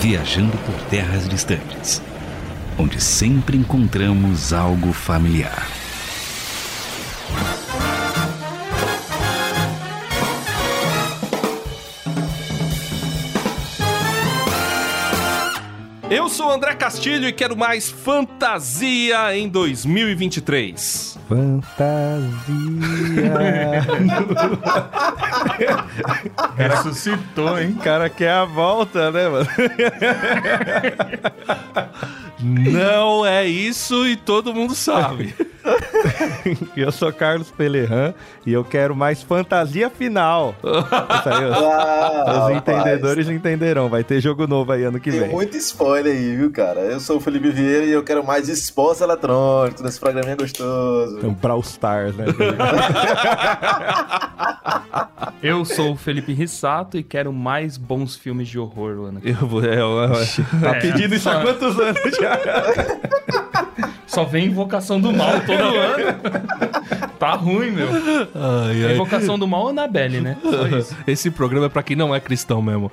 viajando por terras distantes, onde sempre encontramos algo familiar. Eu sou André Castilho e quero mais fantasia em 2023. Fantasia. Ressuscitou, hein? O cara quer a volta, né, mano? Não é isso e todo mundo sabe. eu sou Carlos Pelerran e eu quero mais fantasia final. Isso aí, os, Ah, os entendedores rapaz, entenderão. Vai ter jogo novo aí ano que Tem vem. muito spoiler aí, viu, cara? Eu sou o Felipe Vieira e eu quero mais esportes eletrônicos nesse programinha gostoso. Um Brawl Stars, né? Eu sou o Felipe Rissato e quero mais bons filmes de horror no ano que Eu vou. É, eu- tá É, pedindo isso há só- quantos anos já? Só vem Invocação do Mal todo ano. Tá ruim, meu. Ai, A ai. Invocação do Mal é Annabelle, né? Só isso. Esse programa é pra quem não é cristão mesmo.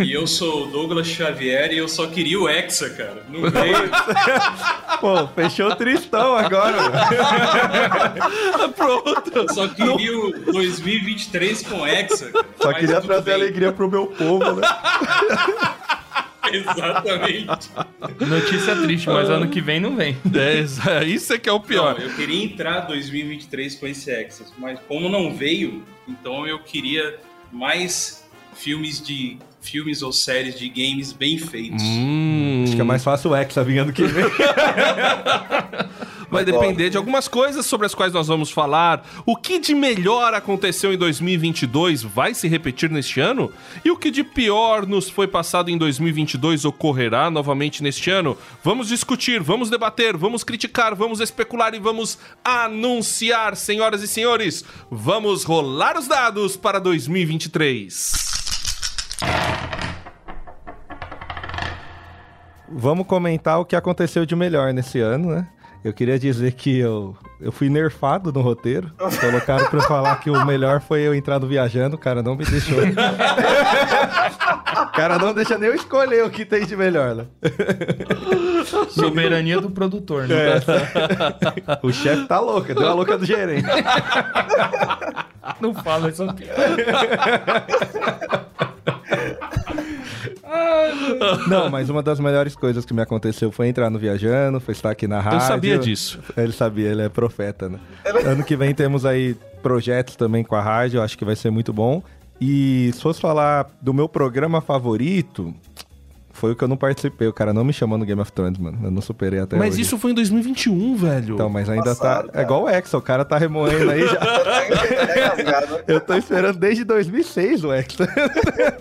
E eu sou o Douglas Xavier e eu só queria o Hexa, cara. Não veio. Pô, fechou o tristão agora, mano. Pronto. Só queria o 2023 com Hexa. cara. Só Mas queria trazer bem. alegria pro meu povo, né? Exatamente. Notícia triste, mas ano que vem não vem. É, isso- é que é o pior. Não, eu queria entrar 2023 com esse Hexa, mas como não veio, então eu queria mais filmes de filmes ou séries de games bem feitos. Hum, Acho que é mais fácil o Hexa vir ano que vem. vai depender de algumas coisas sobre as quais nós vamos falar. O que de melhor aconteceu em 2022 vai se repetir neste ano? E o que de pior nos foi passado em 2022 ocorrerá novamente neste ano? Vamos discutir, vamos debater, vamos criticar, vamos especular e vamos anunciar, senhoras e senhores. Vamos rolar os dados para 2023. Vamos comentar o que aconteceu de melhor nesse ano, né? Eu queria dizer que eu, eu fui nerfado no roteiro. Colocaram pra eu falar que o melhor foi eu entrar no viajando, o cara não me deixou. o cara não deixa nem eu escolher o que tem de melhor, né? Soberania do produtor, né? O chefe tá louco, deu a louca do gerente. Não fala essa piada. Não, mas uma das melhores coisas que me aconteceu foi entrar no Viajando, foi estar aqui na rádio. Eu sabia disso. Ele sabia, ele é profeta, né? Ano que vem temos aí projetos também com a rádio, acho que vai ser muito bom. E se fosse falar do meu programa favorito, foi o que eu não participei. O cara não me chamou no Game of Thrones, mano. Eu não superei até Mas hoje. isso foi em 2021, velho. Então, mas ainda Passado, tá... É igual o Hexa, o cara tá remoendo aí já. Eu tô esperando desde 2006 o Hexa.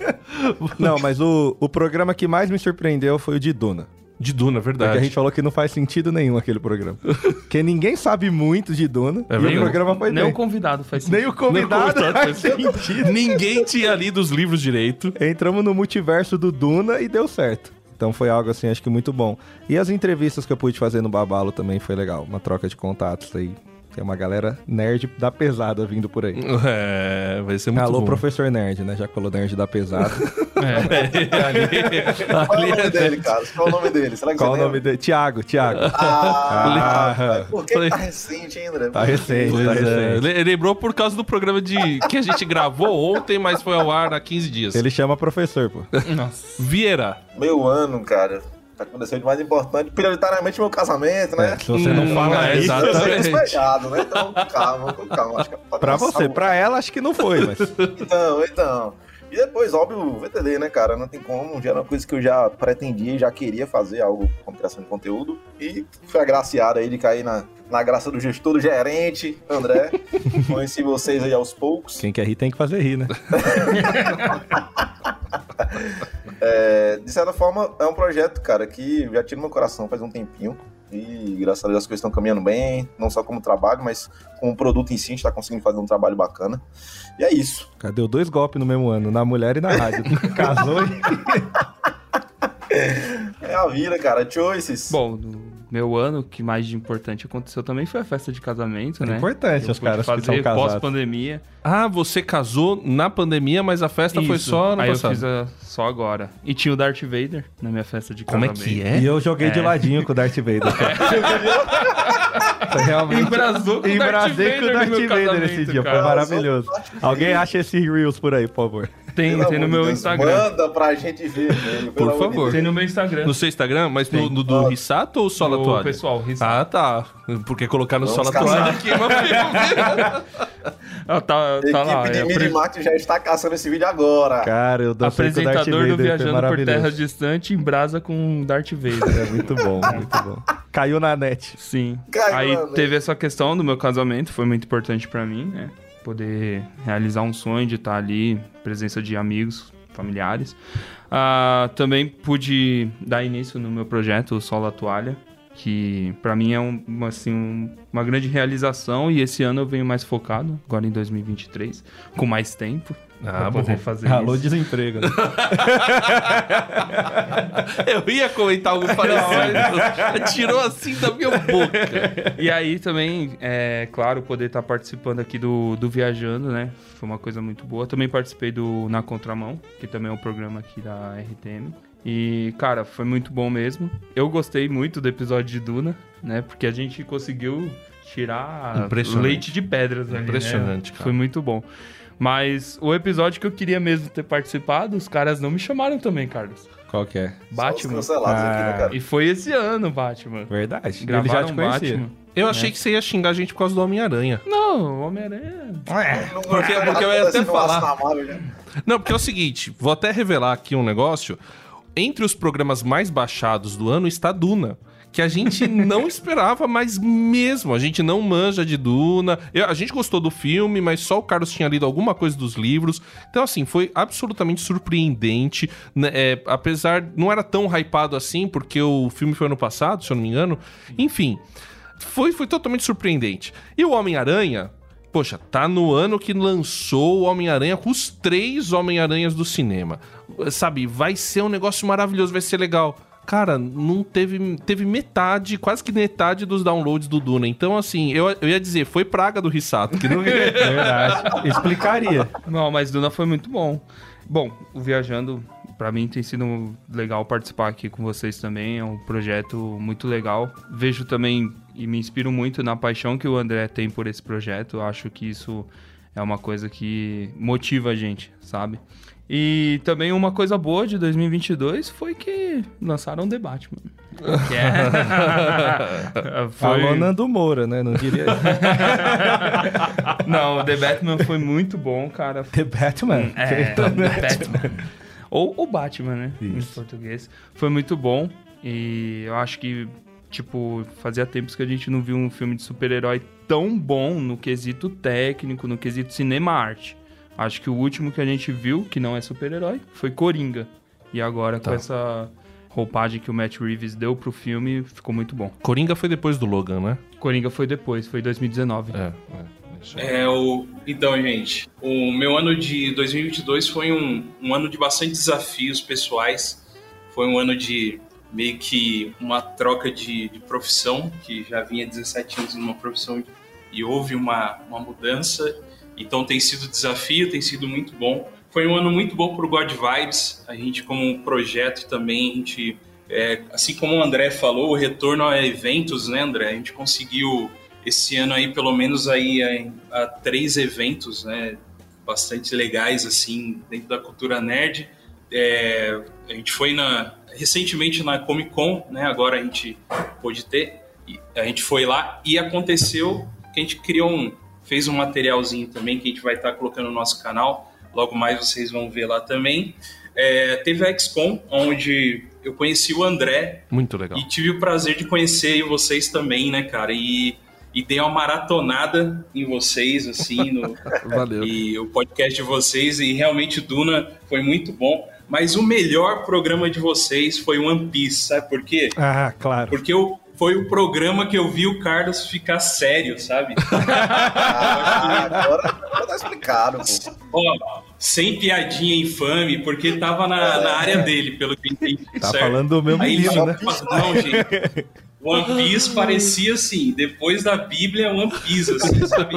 Não, mas o, o programa que mais me surpreendeu foi o de Duna. De Duna, Porque verdade. a gente falou que não faz sentido nenhum aquele programa. Porque ninguém sabe muito de Duna. É e verdade. o programa foi Nem bem. o convidado faz Nem o convidado Não, faz faz sentido. Ninguém tinha lido os livros direito. Entramos no multiverso do Duna e deu certo. Então foi algo assim, acho que muito bom. E as entrevistas que eu pude fazer no Babalo também foi legal. Uma troca de contatos aí. Tem uma galera nerd da pesada vindo por aí. É, vai ser muito Alô, bom. professor nerd, né? Já falou nerd da pesada. Qual é o nome dele, cara? Qual é o nome dele? Será que Qual o nome dele? Tiago, Tiago. Ah, Ah, porque falei- tá recente, hein, André? Tá recente, Pois tá é, recente. le- lembrou por causa do programa de que a gente gravou ontem, mas foi ao ar há 15 dias. Ele chama professor, pô. Nossa. Vieira. Meu ano, cara. Aconteceu de mais importante, prioritariamente meu casamento, né? É, se você não Hum, fala é, isso. Eu Exatamente. despejado, né? Então, calma, com calma. Acho que pode pra você, pra ela, acho que não foi, mas. Então, então. E depois, óbvio, o VTD, né, cara? Não tem como. Já era uma coisa que eu já pretendia e já queria fazer, algo com criação de conteúdo. E fui agraciado aí de cair na, na graça do gestor, do gerente, André. Conheci vocês aí aos poucos. Quem quer rir tem que fazer rir, né? É, de certa forma, é um projeto, cara, que já tira no meu coração faz um tempinho. E graças a Deus as coisas estão caminhando bem, não só como trabalho, mas como produto em si, a gente tá conseguindo fazer um trabalho bacana. E é isso. Cara, deu dois golpes no mesmo ano, na mulher e na rádio. Casou e. É a vida, cara. Choices. Bom, meu ano, que mais de importante aconteceu também foi a festa de casamento, É né? importante Eu os caras que fazer são casados. pós-pandemia. Ah, você casou na pandemia, mas a festa foi Isso. só no Aí passado. eu fiz a- só agora. E tinha o Darth Vader na minha festa de Como é casamento. que é? E eu joguei de É. ladinho com o Darth Vader. Foi realmente. Embrasou com o Darth Embrasei com o Vader Darth Vader esse dia. cara. Foi maravilhoso. Alguém acha esse Reels por aí, por favor. Tem, Pelo tem no meu Deus, Instagram. Manda pra gente ver, velho. Por favor. Tem no meu Instagram. No seu Instagram, mas no, no do Ó. Rissato ou só na No toalha? pessoal, Rissato. Ah, tá. Porque colocar no Vamos só na toalha aqui no filme. Ah, tá, tá lá. equipe é de apre- Minimax já está caçando esse vídeo agora. Cara, eu Darth Apresentador do Viajando por. Terras Distantes em brasa com Darth Vader. É muito bom, muito bom. Caiu na net. Sim. Caiu Aí na net. teve essa questão do meu casamento, foi muito importante pra mim, né? Poder realizar um sonho de estar ali, presença de amigos, familiares. Ah, também pude dar início no meu projeto, Solo a Toalha, que pra mim é um- assim, um- uma grande realização e esse ano eu venho mais focado, agora em 2023, com mais tempo. Ah, poder fazer Alô, isso. desemprego. né? Eu ia comentar algo parecido. Tirou assim da minha boca. E aí também, é claro, poder estar participando aqui do, do Viajando, né? Foi uma coisa muito boa. Também participei do Na Contramão, que também é um programa aqui da RTM. E, cara, foi muito bom mesmo. Eu gostei muito do episódio de Duna, né? Porque a gente conseguiu tirar leite de pedras ali, né? Impressionante, cara. Foi muito bom. Mas o episódio que eu queria mesmo ter participado, os caras não me chamaram também, Carlos. Qual que é? Só os Batman. cancelados aqui, né, Ah. cara? E foi esse ano, Batman. Verdade. Ele já Gravaram te conhecia. Batman. Eu achei que você ia xingar a gente por causa do Homem-Aranha. Não, Homem-Aranha. Não- Porque- não- porque eu ia até falar. né? Não, porque é o seguinte, vou até revelar aqui um negócio. Entre os programas mais baixados do ano está Duna. Que a gente não esperava, mas mesmo. A gente não manja de Duna. Eu- a gente gostou do filme, mas só o Carlos tinha lido alguma coisa dos livros. Então, assim, foi absolutamente surpreendente. né? É, apesar. Não era tão hypado assim, porque o filme foi ano passado, se eu não me engano. Enfim. Foi, foi totalmente surpreendente. E o Homem-Aranha, poxa, tá no ano que lançou o Homem-Aranha com os três Homem-Aranhas do cinema. Sabe, vai ser um negócio maravilhoso, vai ser legal. Cara, não teve, teve metade, quase que metade dos downloads do Duna. Então, assim, eu, eu ia dizer, foi praga do Rissato. Que não... Verdade. Explicaria. Não, mas Duna foi muito bom. Bom, o Viajando, pra mim tem sido legal participar aqui com vocês também. É um projeto muito legal. Vejo também e me inspiro muito na paixão que o André tem por esse projeto. Acho que isso é uma coisa que motiva a gente, sabe? E também uma coisa boa de 2022 foi que lançaram o The Batman. Que é... foi... Alô, Nando Moura, né? Não diria. Não, o The Batman foi muito bom, cara. The Batman. É, The Batman. Ou o Batman, né? Em Isso. português. Foi muito bom. E eu acho que, tipo, fazia tempos que a gente não viu um filme de super-herói tão bom no quesito técnico, no quesito cinema-arte. Acho que o último que a gente viu, que não é super-herói, foi Coringa. E agora, Tá. com essa roupagem que o Matt Reeves deu pro filme, ficou muito bom. Coringa foi depois do Logan, né? Coringa foi depois, foi 2019. É, é. É, o... Então, gente, o meu ano de 2022 foi um, um ano de bastante desafios pessoais. Foi um ano de meio que uma troca de, de profissão, que já vinha 17 anos numa profissão e houve uma, uma mudança. Então tem sido desafio, tem sido muito bom. Foi um ano muito bom para o God Vibes. A gente, como um projeto também, a gente, é, assim como o André falou, o retorno a eventos, né, André? A gente conseguiu esse ano aí pelo menos aí a, a três eventos, né, bastante legais assim dentro da cultura nerd. É, a gente foi na recentemente na Comic Con, né? Agora a gente pôde ter. A gente foi lá e aconteceu que a gente criou um, fez um materialzinho também que a gente vai estar colocando no nosso canal. Logo mais vocês vão ver lá também. É, teve a XCOM, onde eu conheci o André, Muito legal. e tive o prazer de conhecer vocês também, né, cara? E, e dei uma maratonada em vocês, assim, no, Valeu. e o podcast de vocês. E realmente Duna foi muito bom. Mas o melhor programa de vocês foi One Piece, sabe por quê? Ah, claro. Porque eu, foi o programa que eu vi o Carlos ficar sério, sabe? Ah, agora, agora tá explicado, pô. Ó, sem piadinha infame, porque tava na, na área dele, pelo que eu entendi. Tá certo? falando do meu Aí ficou, né? não, gente. One Piece parecia assim, depois da Bíblia, One Piece, assim, sabe?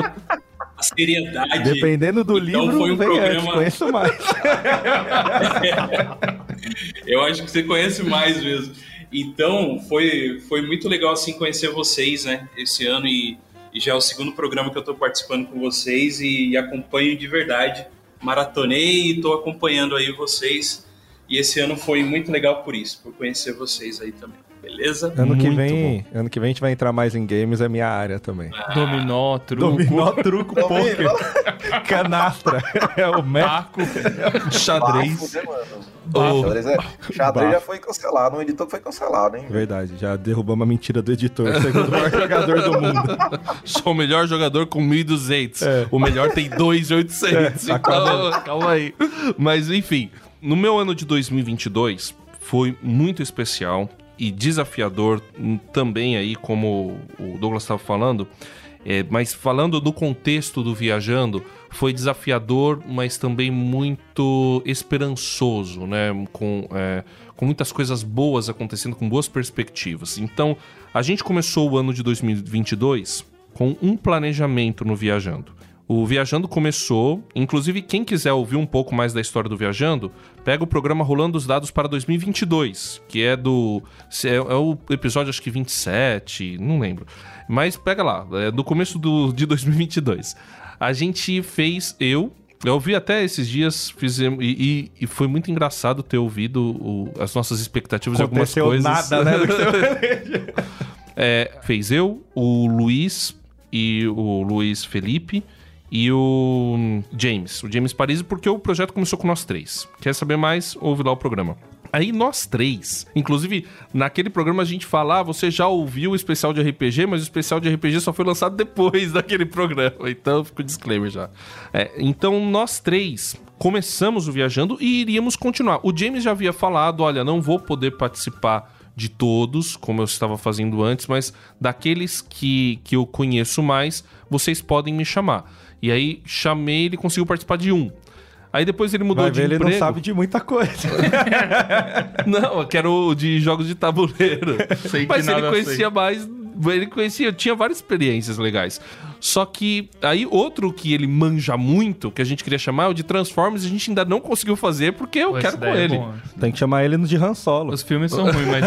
A seriedade. Dependendo do Então livro, foi um programa- antes, conheço mais. Eu acho que você conhece mais mesmo. Então, foi, foi muito legal assim conhecer vocês, né, esse ano e, e já é o segundo programa que eu tô participando com vocês e, e acompanho de verdade. Maratonei e tô acompanhando aí vocês. E esse ano foi muito legal por isso, por conhecer vocês aí também. Beleza? Ano que, vem, ano que vem a gente vai entrar mais em games, é minha área também. Dominó, truco, Dominó, truco, poker, canastra. É o Mac. taco. Xadrez. Bafo, né, mano? Ô, Xadrez, é, xadrez Bafo. já foi cancelado, um editor foi cancelado, hein? Verdade, já derrubamos a mentira do editor, segundo o maior jogador do mundo. Sou o melhor jogador com 1.200. É. O melhor tem 2.800. É, então, calma aí. Mas, enfim, no meu ano de 2022 foi muito especial e desafiador também aí, como o Douglas estava falando. É, mas falando do contexto do viajando, foi desafiador, mas também muito esperançoso, né? Com, é, com muitas coisas boas acontecendo, com boas perspectivas. Então, a gente começou o ano de 2022 com um planejamento no Viajando. O Viajando começou, inclusive quem quiser ouvir um pouco mais da história do Viajando, pega o programa Rolando os Dados para 2022, que é do é, é o episódio acho que 27, não lembro. Mas pega lá, é do começo do, de 2022. A gente fez eu eu ouvi até esses dias, fizemos, e, e- e foi muito engraçado ter ouvido o- as nossas expectativas de algumas Aconteceu coisas. nada, né? É, fez eu, o Luiz e o Luiz Felipe e o James, o James Paris, porque o projeto começou com nós três. Quer saber mais? Ouve lá o programa. Aí nós três, inclusive naquele programa a gente fala, ah, você já ouviu o especial de RPG, mas o especial de RPG só foi lançado depois daquele programa, então fica o disclaimer já. É, então nós três começamos o Viajando e iríamos continuar. O James já havia falado, olha, não vou poder participar de todos, como eu estava fazendo antes, mas daqueles que, que eu conheço mais, vocês podem me chamar. E aí chamei, ele conseguiu participar de um. Aí depois ele mudou Vai de ver, ele emprego. não sabe de muita coisa. Não, eu quero o de jogos de tabuleiro. Sei que Mas ele nada conhecia sei. mais. Ele conhecia, tinha várias experiências legais. Só que aí outro que ele manja muito, que a gente queria chamar, é o de Transformers, a gente ainda não conseguiu fazer porque eu Pô, quero com é ele. Tem que chamar ele no de Han Solo. Os filmes são ruins, mas.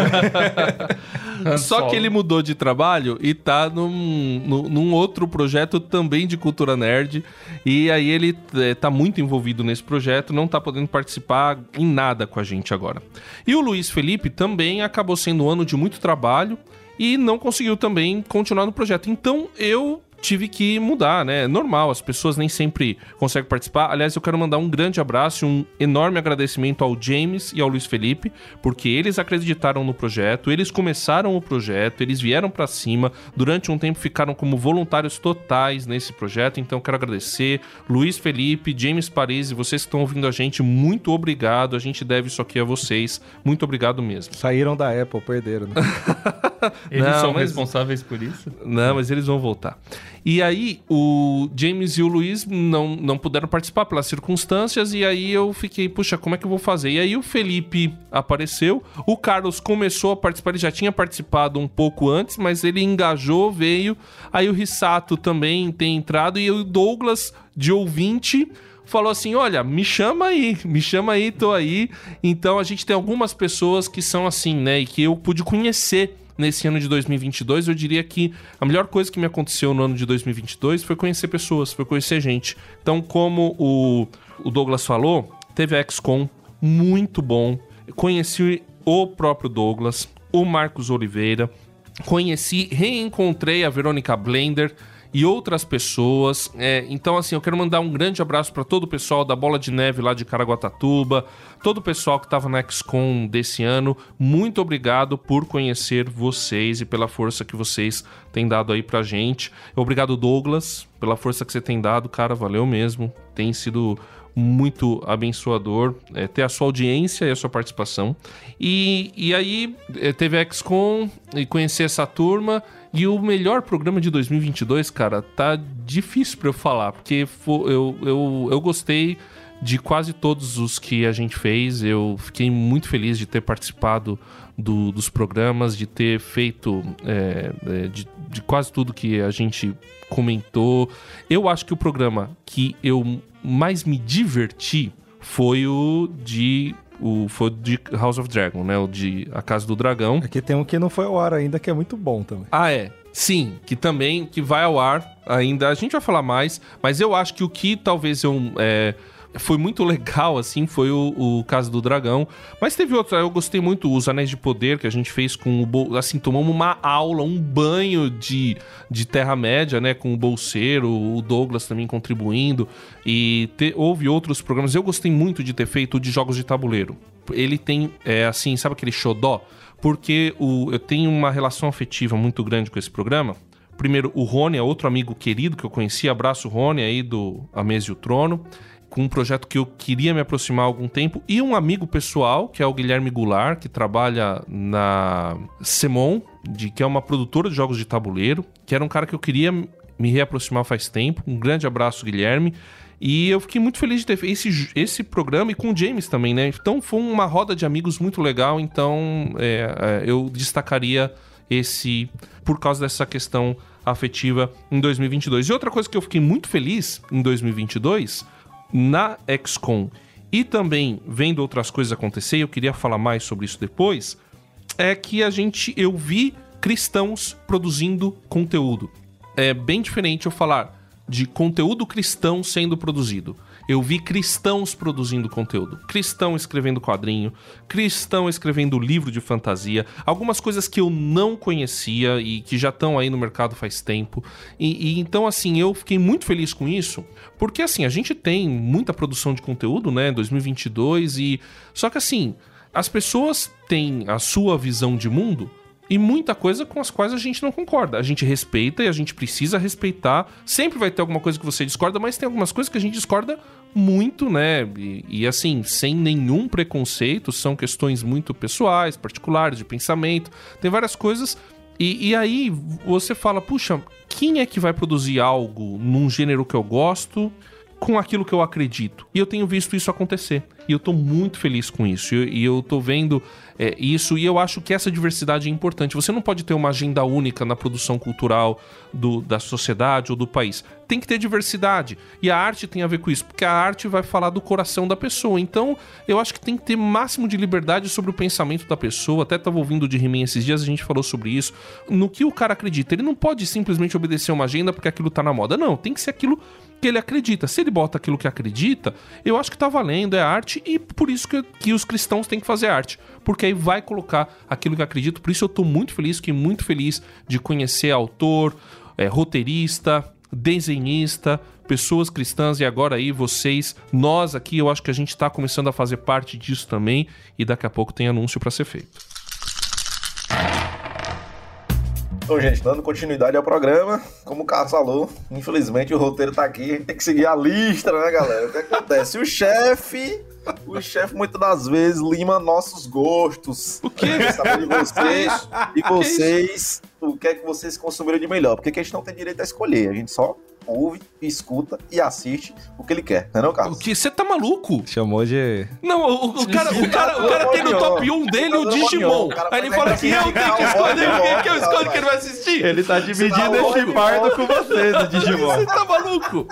Só Solo. que ele mudou de trabalho e tá num, num, num outro projeto também de cultura nerd. E aí ele é, tá muito envolvido nesse projeto, não tá podendo participar em nada com a gente agora. E o Luiz Felipe também acabou sendo um ano de muito trabalho e não conseguiu também continuar no projeto. Então eu tive que mudar, né? É normal, as pessoas nem sempre conseguem participar. Aliás, eu quero mandar um grande abraço e um enorme agradecimento ao James e ao Luiz Felipe, porque eles acreditaram no projeto, eles começaram o projeto, eles vieram pra cima, durante um tempo ficaram como voluntários totais nesse projeto, então eu quero agradecer Luiz Felipe, James Paris e vocês que estão ouvindo a gente, muito obrigado. A gente deve isso aqui a vocês. Muito obrigado mesmo. Saíram da Apple, perderam, né? Eles Não, são mas- responsáveis por isso? Não, mas eles vão voltar. E aí, o James e o Luiz não, não puderam participar pelas circunstâncias, e aí eu fiquei, puxa, como é que eu vou fazer? E aí o Felipe apareceu, o Carlos começou a participar, ele já tinha participado um pouco antes, mas ele engajou, veio. Aí o Rissato também tem entrado, e o Douglas, de ouvinte, falou assim: Olha, me chama aí, me chama aí, tô aí. Então a gente tem algumas pessoas que são assim, né? E que eu pude conhecer nesse ano de 2022. Eu diria que a melhor coisa que me aconteceu no ano de 2022 foi conhecer pessoas, foi conhecer gente. Então, como o, o Douglas falou, teve a XCOM muito bom. Conheci o próprio Douglas, o Marcos Oliveira, conheci, reencontrei a Verônica Blender e outras pessoas. É, então, assim, eu quero mandar um grande abraço para todo o pessoal da Bola de Neve lá de Caraguatatuba, todo o pessoal que estava na XCOM desse ano. Muito obrigado por conhecer vocês e pela força que vocês têm dado aí pra gente. Obrigado, Douglas, pela força que você tem dado, cara, valeu mesmo. Tem sido muito abençoador é, ter a sua audiência e a sua participação. E, e aí é, teve a XCOM e conhecer essa turma. E o melhor programa de 2022, cara, tá difícil pra eu falar, porque eu, eu, eu gostei de quase todos os que a gente fez. Eu fiquei muito feliz de ter participado do, dos programas, de ter feito é, é, de, de quase tudo que a gente comentou. Eu acho que o programa que eu mais me diverti foi o de o foi de House of Dragon, né? O de A Casa do Dragão. Aqui tem um que não foi ao ar ainda, que é muito bom também. Ah, é. Sim, que também que vai ao ar ainda. A gente vai falar mais, mas eu acho que o que talvez eu é, foi muito legal, assim, foi o, o caso do dragão. Mas teve outro, eu gostei muito, os Anéis de Poder, que a gente fez com o. Assim, tomamos uma aula, um banho de, de Terra-média, né? Com o Bolseiro, o Douglas também contribuindo. E te, houve outros programas. Eu gostei muito de ter feito o de jogos de tabuleiro. Ele tem, é, assim, sabe aquele xodó? Porque o, eu tenho uma relação afetiva muito grande com esse programa. Primeiro, o Rony é outro amigo querido que eu conheci. Abraço, Rony, aí do A Mesa e o Trono com um projeto que eu queria me aproximar há algum tempo, e um amigo pessoal, que é o Guilherme Goulart, que trabalha na Semon, de, que é uma produtora de jogos de tabuleiro, que era um cara que eu queria me reaproximar faz tempo. Um grande abraço, Guilherme. E eu fiquei muito feliz de ter esse, esse programa e com o James também, né? Então foi uma roda de amigos muito legal, então é, é, eu destacaria esse por causa dessa questão afetiva em 2022. E outra coisa que eu fiquei muito feliz em 2022 na XCOM e também vendo outras coisas acontecer, eu queria falar mais sobre isso depois, é que a gente eu vi cristãos produzindo conteúdo. É bem diferente eu falar de conteúdo cristão sendo produzido. Eu vi cristãos produzindo conteúdo, cristão escrevendo quadrinho, cristão escrevendo livro de fantasia, algumas coisas que eu não conhecia e que já estão aí no mercado faz tempo. E, e, então, assim, eu fiquei muito feliz com isso, porque assim, a gente tem muita produção de conteúdo, né, 2022 e só que assim, as pessoas têm a sua visão de mundo e muita coisa com as quais a gente não concorda. A gente respeita e a gente precisa respeitar. Sempre vai ter alguma coisa que você discorda, mas tem algumas coisas que a gente discorda muito, né? E, e, assim, sem nenhum preconceito, são questões muito pessoais, particulares, de pensamento, tem várias coisas. E, e aí você fala, puxa, quem é que vai produzir algo num gênero que eu gosto? Com aquilo que eu acredito. E eu tenho visto isso acontecer. E eu tô muito feliz com isso. E eu tô vendo é, isso e eu acho que essa diversidade é importante. Você não pode ter uma agenda única na produção cultural do, da sociedade ou do país. Tem que ter diversidade. E a arte tem a ver com isso, porque a arte vai falar do coração da pessoa. Então, eu acho que tem que ter máximo de liberdade sobre o pensamento da pessoa. Até estava ouvindo de He-Man esses dias, a gente falou sobre isso. No que o cara acredita. Ele não pode simplesmente obedecer uma agenda porque aquilo tá na moda. Não, tem que ser aquilo que ele acredita. Se ele bota aquilo que acredita, eu acho que tá valendo, é arte, e por isso que, que os cristãos têm que fazer arte porque aí vai colocar aquilo que acredito. Por isso eu estou muito feliz, fiquei muito feliz de conhecer autor, é, roteirista, desenhista, pessoas cristãs e agora aí vocês, nós aqui, eu acho que a gente está começando a fazer parte disso também e daqui a pouco tem anúncio para ser feito. Bom, gente, dando continuidade ao programa, como o Carlos falou, infelizmente o roteiro tá aqui, a gente tem que seguir a lista, né, galera? O que acontece? O chefe o chefe muitas das vezes lima nossos gostos. O quê? Saber de vocês e vocês, o que é que vocês consumiram de melhor. Porque a gente não tem direito a escolher, a gente só ouve, escuta e assiste o que ele quer, não é não, Carlos? O que? Você tá maluco? Chamou de... Não, o, o cara, o cara, o cara tem no top 1 dele o Digimon. Aí ele fala que eu tenho que escolher o que, que eu escolho que ele vai assistir. Ele tá dividindo esse pardo com você do Digimon. Você tá maluco?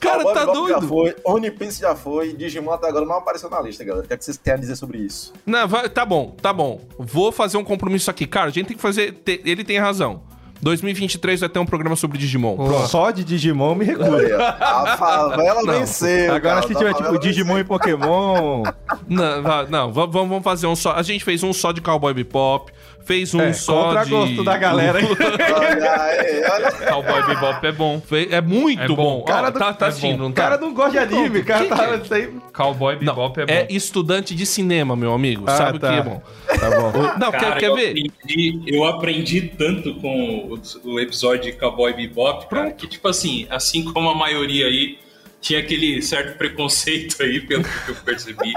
Cara, tá doido. Já foi, One Piece já foi, Digimon até agora não apareceu na lista, galera. O que, é que vocês têm a dizer sobre isso? Não, vai, tá bom, tá bom. Vou fazer um compromisso aqui. Cara, a gente tem que fazer... Ele tem razão. 2023 vai ter um programa sobre Digimon. Pronto. Só de Digimon me recuso. A favela não. venceu. Agora cara, se tiver tipo Digimon e Pokémon. Não, não, vamos, vamos fazer um só. A gente fez um só de Cowboy Bebop fez um é, só contra de... gosto da galera. Cowboy Bebop é bom. É muito é bom. bom. Cara do... tá, tá é assistindo, não tá? cara não gosta de anime, o cara tá... Aí... Cowboy Bebop não, é bom. É estudante de cinema, meu amigo. Ah, Sabe o tá. que é bom. Tá bom. Não, cara, quer, quer eu ver? Aprendi, eu aprendi tanto com o, o episódio de Cowboy Bebop, cara, que tipo assim, assim como a maioria aí tinha aquele certo preconceito aí, pelo que eu percebi.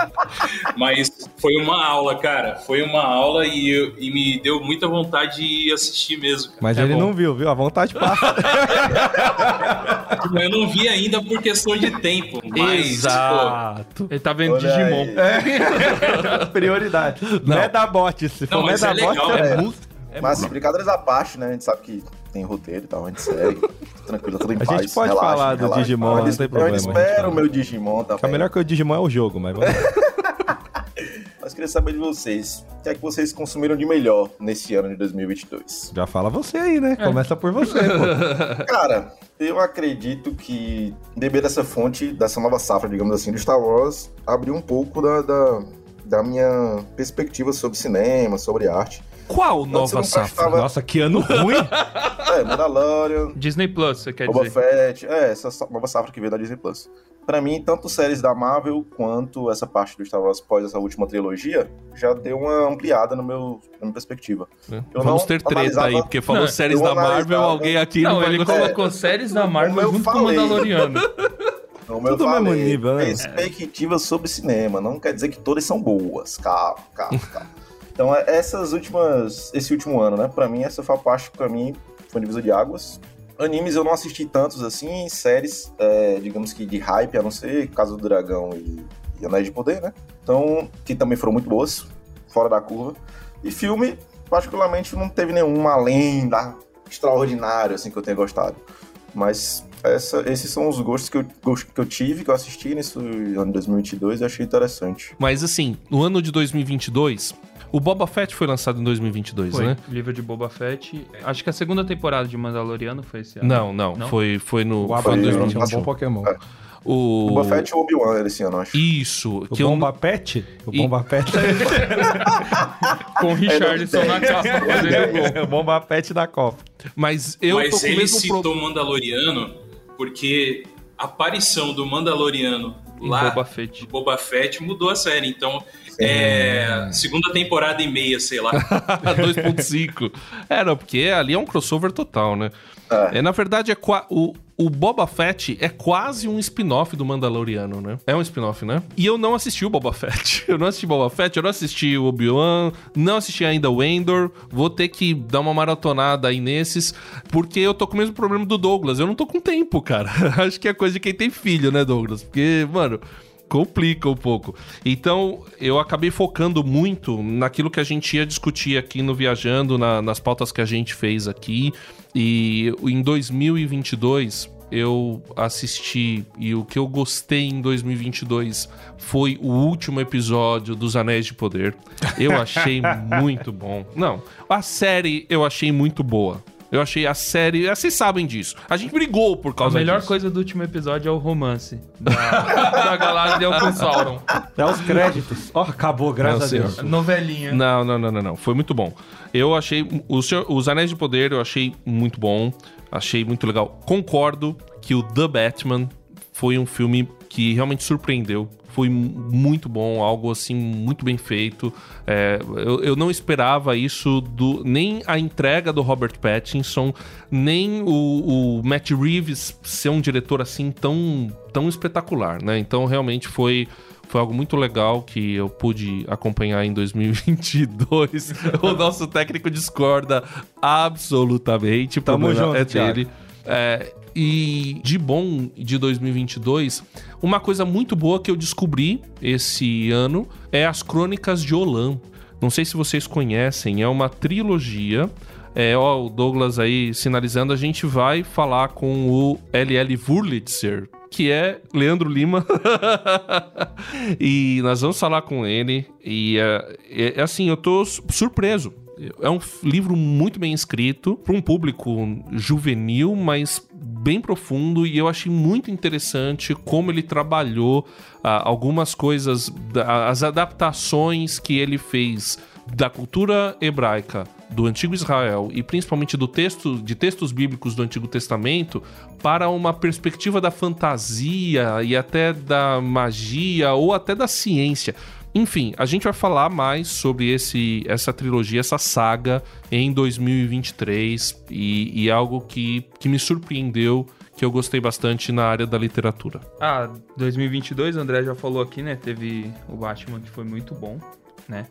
Mas foi uma aula, cara. Foi uma aula e, eu, e me deu muita vontade de assistir mesmo. Cara. Mas É ele bom. não viu, viu? A vontade passa. Eu não vi ainda por questão de tempo. Mas, Exato. Ele tá vendo Olha Digimon. aí. Prioridade. Não é da bot. Se Não, for é Medabot, legal, é é. Música. Mas brincadeiras à parte, né? A gente sabe que tem roteiro e tal, a gente segue. Tranquilo, tudo em A paz. gente pode relaxa, falar do relaxa. Digimon, Eu não ainda- tem Eu problema, a gente espero o meu Digimon Que também. a melhor que o Digimon é o jogo, mas vamos lá. Mas queria saber de vocês. O que é que vocês consumiram de melhor nesse ano de 2022? Já fala você aí, né? Começa por você, pô. Cara, eu acredito que beber dessa fonte, dessa nova safra, digamos assim, do Star Wars, abriu um pouco da, da, da minha perspectiva sobre cinema, sobre arte. Qual Antes eu nova safra? prestava- Nossa, que ano ruim. É, Mandalorian, Disney Plus, você quer Boba dizer? Fett, é, essa sa- nova safra que veio da Disney Plus. Pra mim, tanto séries da Marvel quanto essa parte do Star Wars pós essa última trilogia já deu uma ampliada no meu, na minha perspectiva. Eu Vamos não ter treta analisava- aí, porque falou Não, séries eu da Marvel, analisava- alguém aqui não, Não, vai ele colocou séries da Marvel Como eu junto com o falei. Mandaloriano. Como eu Tudo mesmo falei, nível, né? perspectivas sobre cinema. Não quer dizer que todas são boas. Calma, calma, calma. Então, é- essas últimas. Esse último ano, né? Pra mim, essa foi a parte que pra mim foi um divisor de águas. Animes eu não assisti tantos assim, séries, é, digamos que de hype, a não ser Casa do Dragão e, e Anéis de Poder, né? Então, que também foram muito boas, fora da curva. E filme, particularmente, não teve nenhum além da extraordinário, assim, que eu tenha gostado. Mas essa- esses são os gostos que eu, que eu tive, que eu assisti nesse ano de 2022 e achei interessante. Mas assim, no ano de 2022, o Boba Fett foi lançado em 2022, Foi. né? Livro de Boba Fett. Acho que a segunda temporada de Mandaloriano foi esse ano. Não, não, Não? Foi, foi no O foi em Abaddon é um 2021. bom Pokémon. O O Boba Fett e o Obi-Wan esse ano, eu acho. Isso, O que eu Bomba Pet? O E- Bomba Pet Com o Richardson na capa fazendo é o Bomba Pet da Copa. mas eu tô Mas o ele mesmo citou problema. Mandaloriano porque a aparição do Mandaloriano Em lá Boba Fett. Boba Fett mudou a série. Então, é, segunda temporada e meia, sei lá. 2.5. É, não, porque ali é um crossover total, né? É. É, na verdade, é qua- o, o Boba Fett é quase um spin-off do Mandaloriano, né? É um spin-off, né? E eu não assisti o Boba Fett. Eu não assisti Boba Fett, eu não assisti o Obi-Wan, não assisti ainda o Endor. Vou ter que dar uma maratonada aí nesses, porque eu tô com o mesmo problema do Douglas. Eu não tô com tempo, cara. Acho que é coisa de quem tem filho, né, Douglas? Porque, mano complica um pouco. Então, eu acabei focando muito naquilo que a gente ia discutir aqui no Viajando, na- nas pautas que a gente fez aqui. E em 2022, eu assisti e o que eu gostei em 2022 foi o último episódio dos Anéis de Poder. Eu achei muito bom. Não, a série eu achei muito boa. Eu achei a série. Vocês sabem disso. A gente brigou por A causa melhor disso. coisa do último episódio é o romance da, da Galadriel com Sauron. É os créditos. Ó, acabou, graças Não, a Deus. Novelinha. Não, não, não, não, não. Foi muito bom. Eu achei. Os, os Anéis de Poder eu achei muito bom. Achei muito legal. Concordo que o The Batman foi um filme que realmente surpreendeu. Foi mu- muito bom, algo assim, muito bem feito. É, eu, eu não esperava isso do. Nem a entrega do Robert Pattinson, nem o, o Matt Reeves ser um diretor assim tão, tão espetacular, né? Então realmente foi. Foi algo muito legal que eu pude acompanhar em 2022. o nosso técnico discorda absolutamente. O Tamo problema junto, é dele. É, e de bom de 2022, uma coisa muito boa que eu descobri esse ano é as Crônicas de Olan. Não sei se vocês conhecem, é uma trilogia. É, ó, o Douglas aí sinalizando, a gente vai falar com o LL Wurlitzer, que é Leandro Lima. e nós vamos falar com ele. E é, é- é assim, eu tô su- surpreso. É um livro muito bem escrito, para um público juvenil, mas bem profundo, e eu achei muito interessante como ele trabalhou ah, algumas coisas, as adaptações que ele fez da cultura hebraica do antigo Israel e principalmente do texto de textos bíblicos do Antigo Testamento para uma perspectiva da fantasia e até da magia ou até da ciência. Enfim, a gente vai falar mais sobre esse, essa trilogia, essa saga em 2023 e, e algo que, que me surpreendeu, que eu gostei bastante na área da literatura. Ah, 2022, o André já falou aqui, né? Teve o Batman que foi muito bom, né?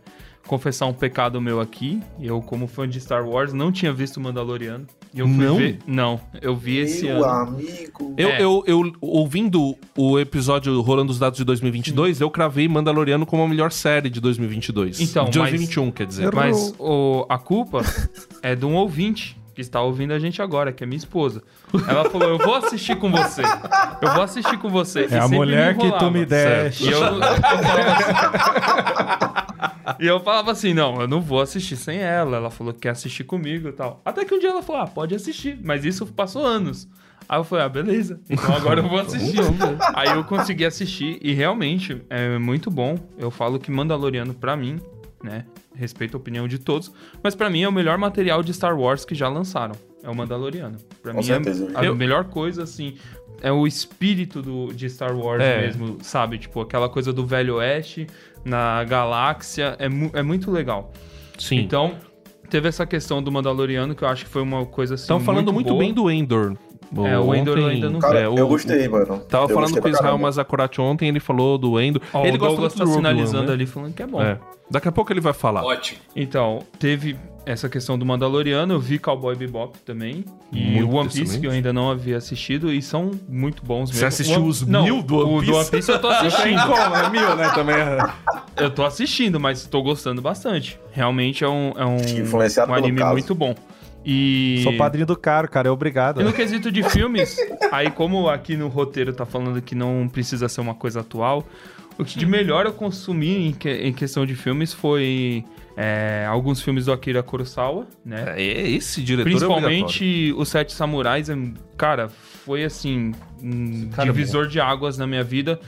Confessar um pecado meu aqui, eu como fã de Star Wars não tinha visto Mandaloriano. Eu fui Não? ver- Não, eu vi esse Meu ano. amigo. Eu, É. eu, eu, ouvindo o episódio Rolando os Dados de 2022, eu cravei Mandaloriano como a melhor série de 2022. Então, de mas- 2021, quer dizer. Mas o, a culpa é de um ouvinte que está ouvindo a gente agora, que é minha esposa. Ela falou: Eu vou assistir com você. Eu vou assistir com você. E É a sempre mulher que tu me deste. E eu, eu falava assim, e eu falava assim: Não, eu não vou assistir sem ela. Ela falou que quer assistir comigo e tal. Até que um dia ela falou: Ah, pode assistir. Mas isso passou anos. Aí eu falei, ah, beleza. Então agora eu vou assistir. Aí eu consegui assistir e realmente é muito bom. Eu falo que Mandaloriano, pra mim, né? Respeito a opinião de todos, mas pra mim é o melhor material de Star Wars que já lançaram. É o Mandaloriano. Pra Com mim certeza. é a Eu- melhor coisa, assim. É o espírito do, de Star Wars É. mesmo, sabe? Tipo, aquela coisa do Velho Oeste na galáxia. É, mu- é muito legal. Sim. Então, teve essa questão do Mandaloriano que eu acho que foi uma coisa assim. Estão falando muito, boa. bem do Endor. É, o Endor eu Ontem- ainda não Cara, é, o- eu gostei, mano. Tava Eu falando com o Israel caramba. Mazakorati ontem, ele falou do Endor. Ó, ele o gosta Douglas tá do sinalizando One, né? ali falando que é bom. É. Daqui a pouco ele vai falar. Ótimo. Então, teve essa questão do Mandaloriano, eu vi Cowboy Bebop também. E Muito o One Piece, excelente. que eu ainda não havia assistido, e são muito bons mesmo. Você assistiu One- os não, mil do One O do Piece? One Piece eu tô assistindo. como, é mil, né? Também. eu tô assistindo, mas tô gostando bastante. Realmente é um, é um, um anime muito bom. E... Sou padrinho do caro, cara. É obrigado. E no quesito de filmes, aí como aqui no roteiro tá falando que não precisa ser uma coisa atual, o que de melhor eu consumi em, que- em questão de filmes foi é, alguns filmes do Akira Kurosawa, né? É, esse diretor é. Principalmente Os Sete Samurais, é- cara, foi assim, um cara é divisor de águas na minha vida.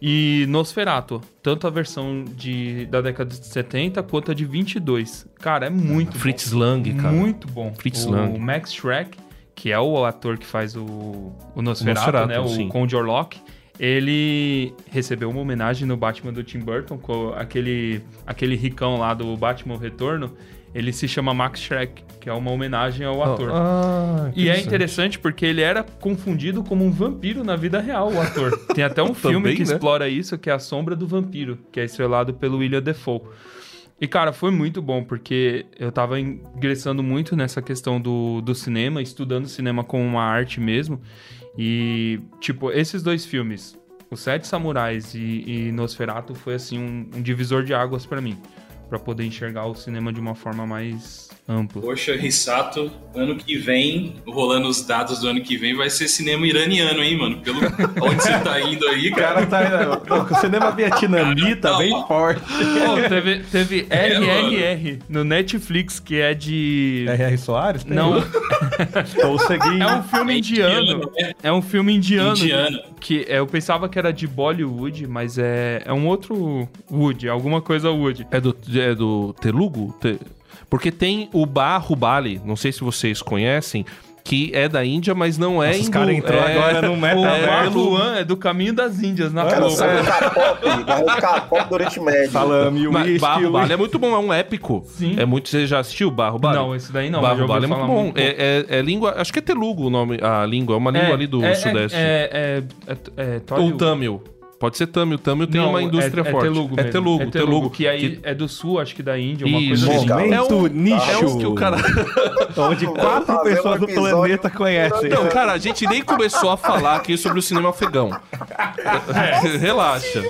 E Nosferatu, tanto a versão de, da década de 70 quanto a de 22. Cara, é muito Fritz bom. Lang, cara. Muito bom. Fritz o Lang. Max Schreck, que é o ator que faz o, o Nosferatu, Nosferatu, né? sim. O Conde Orlok. Ele recebeu uma homenagem no Batman do Tim Burton, com aquele, aquele ricão lá do Batman Retorno. Ele se chama Max Schreck, que é uma homenagem ao ator. Ah, E é interessante porque ele era confundido como um vampiro na vida real, o ator. Tem até um filme Também, que né? explora isso, que é A Sombra do Vampiro, que é estrelado pelo William Defoe. E, cara, foi muito bom, porque eu tava ingressando muito nessa questão do, do cinema, estudando cinema como uma arte mesmo. E, tipo, esses dois filmes, Os Sete Samurais e, e Nosferatu, foi, assim, um, um divisor de águas pra mim. Pra poder enxergar o cinema de uma forma mais ampla. Poxa, Rissato, ano que vem, rolando os dados do ano que vem, vai ser cinema iraniano, hein, mano? Pelo onde você tá indo aí, O cara. cara tá. O cinema vietnamita bem forte. Pô, teve, teve RRR no Netflix, que é de. R.R. Soares? Tem? Não, Estou seguindo. é um filme indiano. né? É um filme indiano. Indiano. Que é, eu pensava que era de Bollywood, mas é, é um outro Wood, alguma coisa Wood. É do, é do Telugu? Te- Porque tem o Bahubali, não sei se vocês conhecem, que é da Índia, mas não é Nossa, os hindu. caras entrou é... agora no O metaverso. Marluan é do Caminho das Índias, na Cara, Globo. sabe o K-pop? Do Oriente Médio. Salame, Mas uísque, Bahubali é muito bom, é um épico. Sim. É muito, você já assistiu Bahubali? Não, esse daí não. ouvi Bahubali é muito bom. É, é- é língua, acho que é Telugu o nome, a língua, é uma língua ali do é, Sudeste. É, é, é, é, é Ou Tollywood. Pode ser Tamil. Tamil tem Não, uma indústria é, forte. É Telugu é. Telugu, é Telugu. Que aí que- é do sul, acho que da Índia, uma Isso. coisa assim. Momento É um- nicho. É um que o cara... Onde quatro pessoas do planeta conhecem. Não, cara, a gente nem começou a falar aqui sobre o cinema afegão. Relaxa.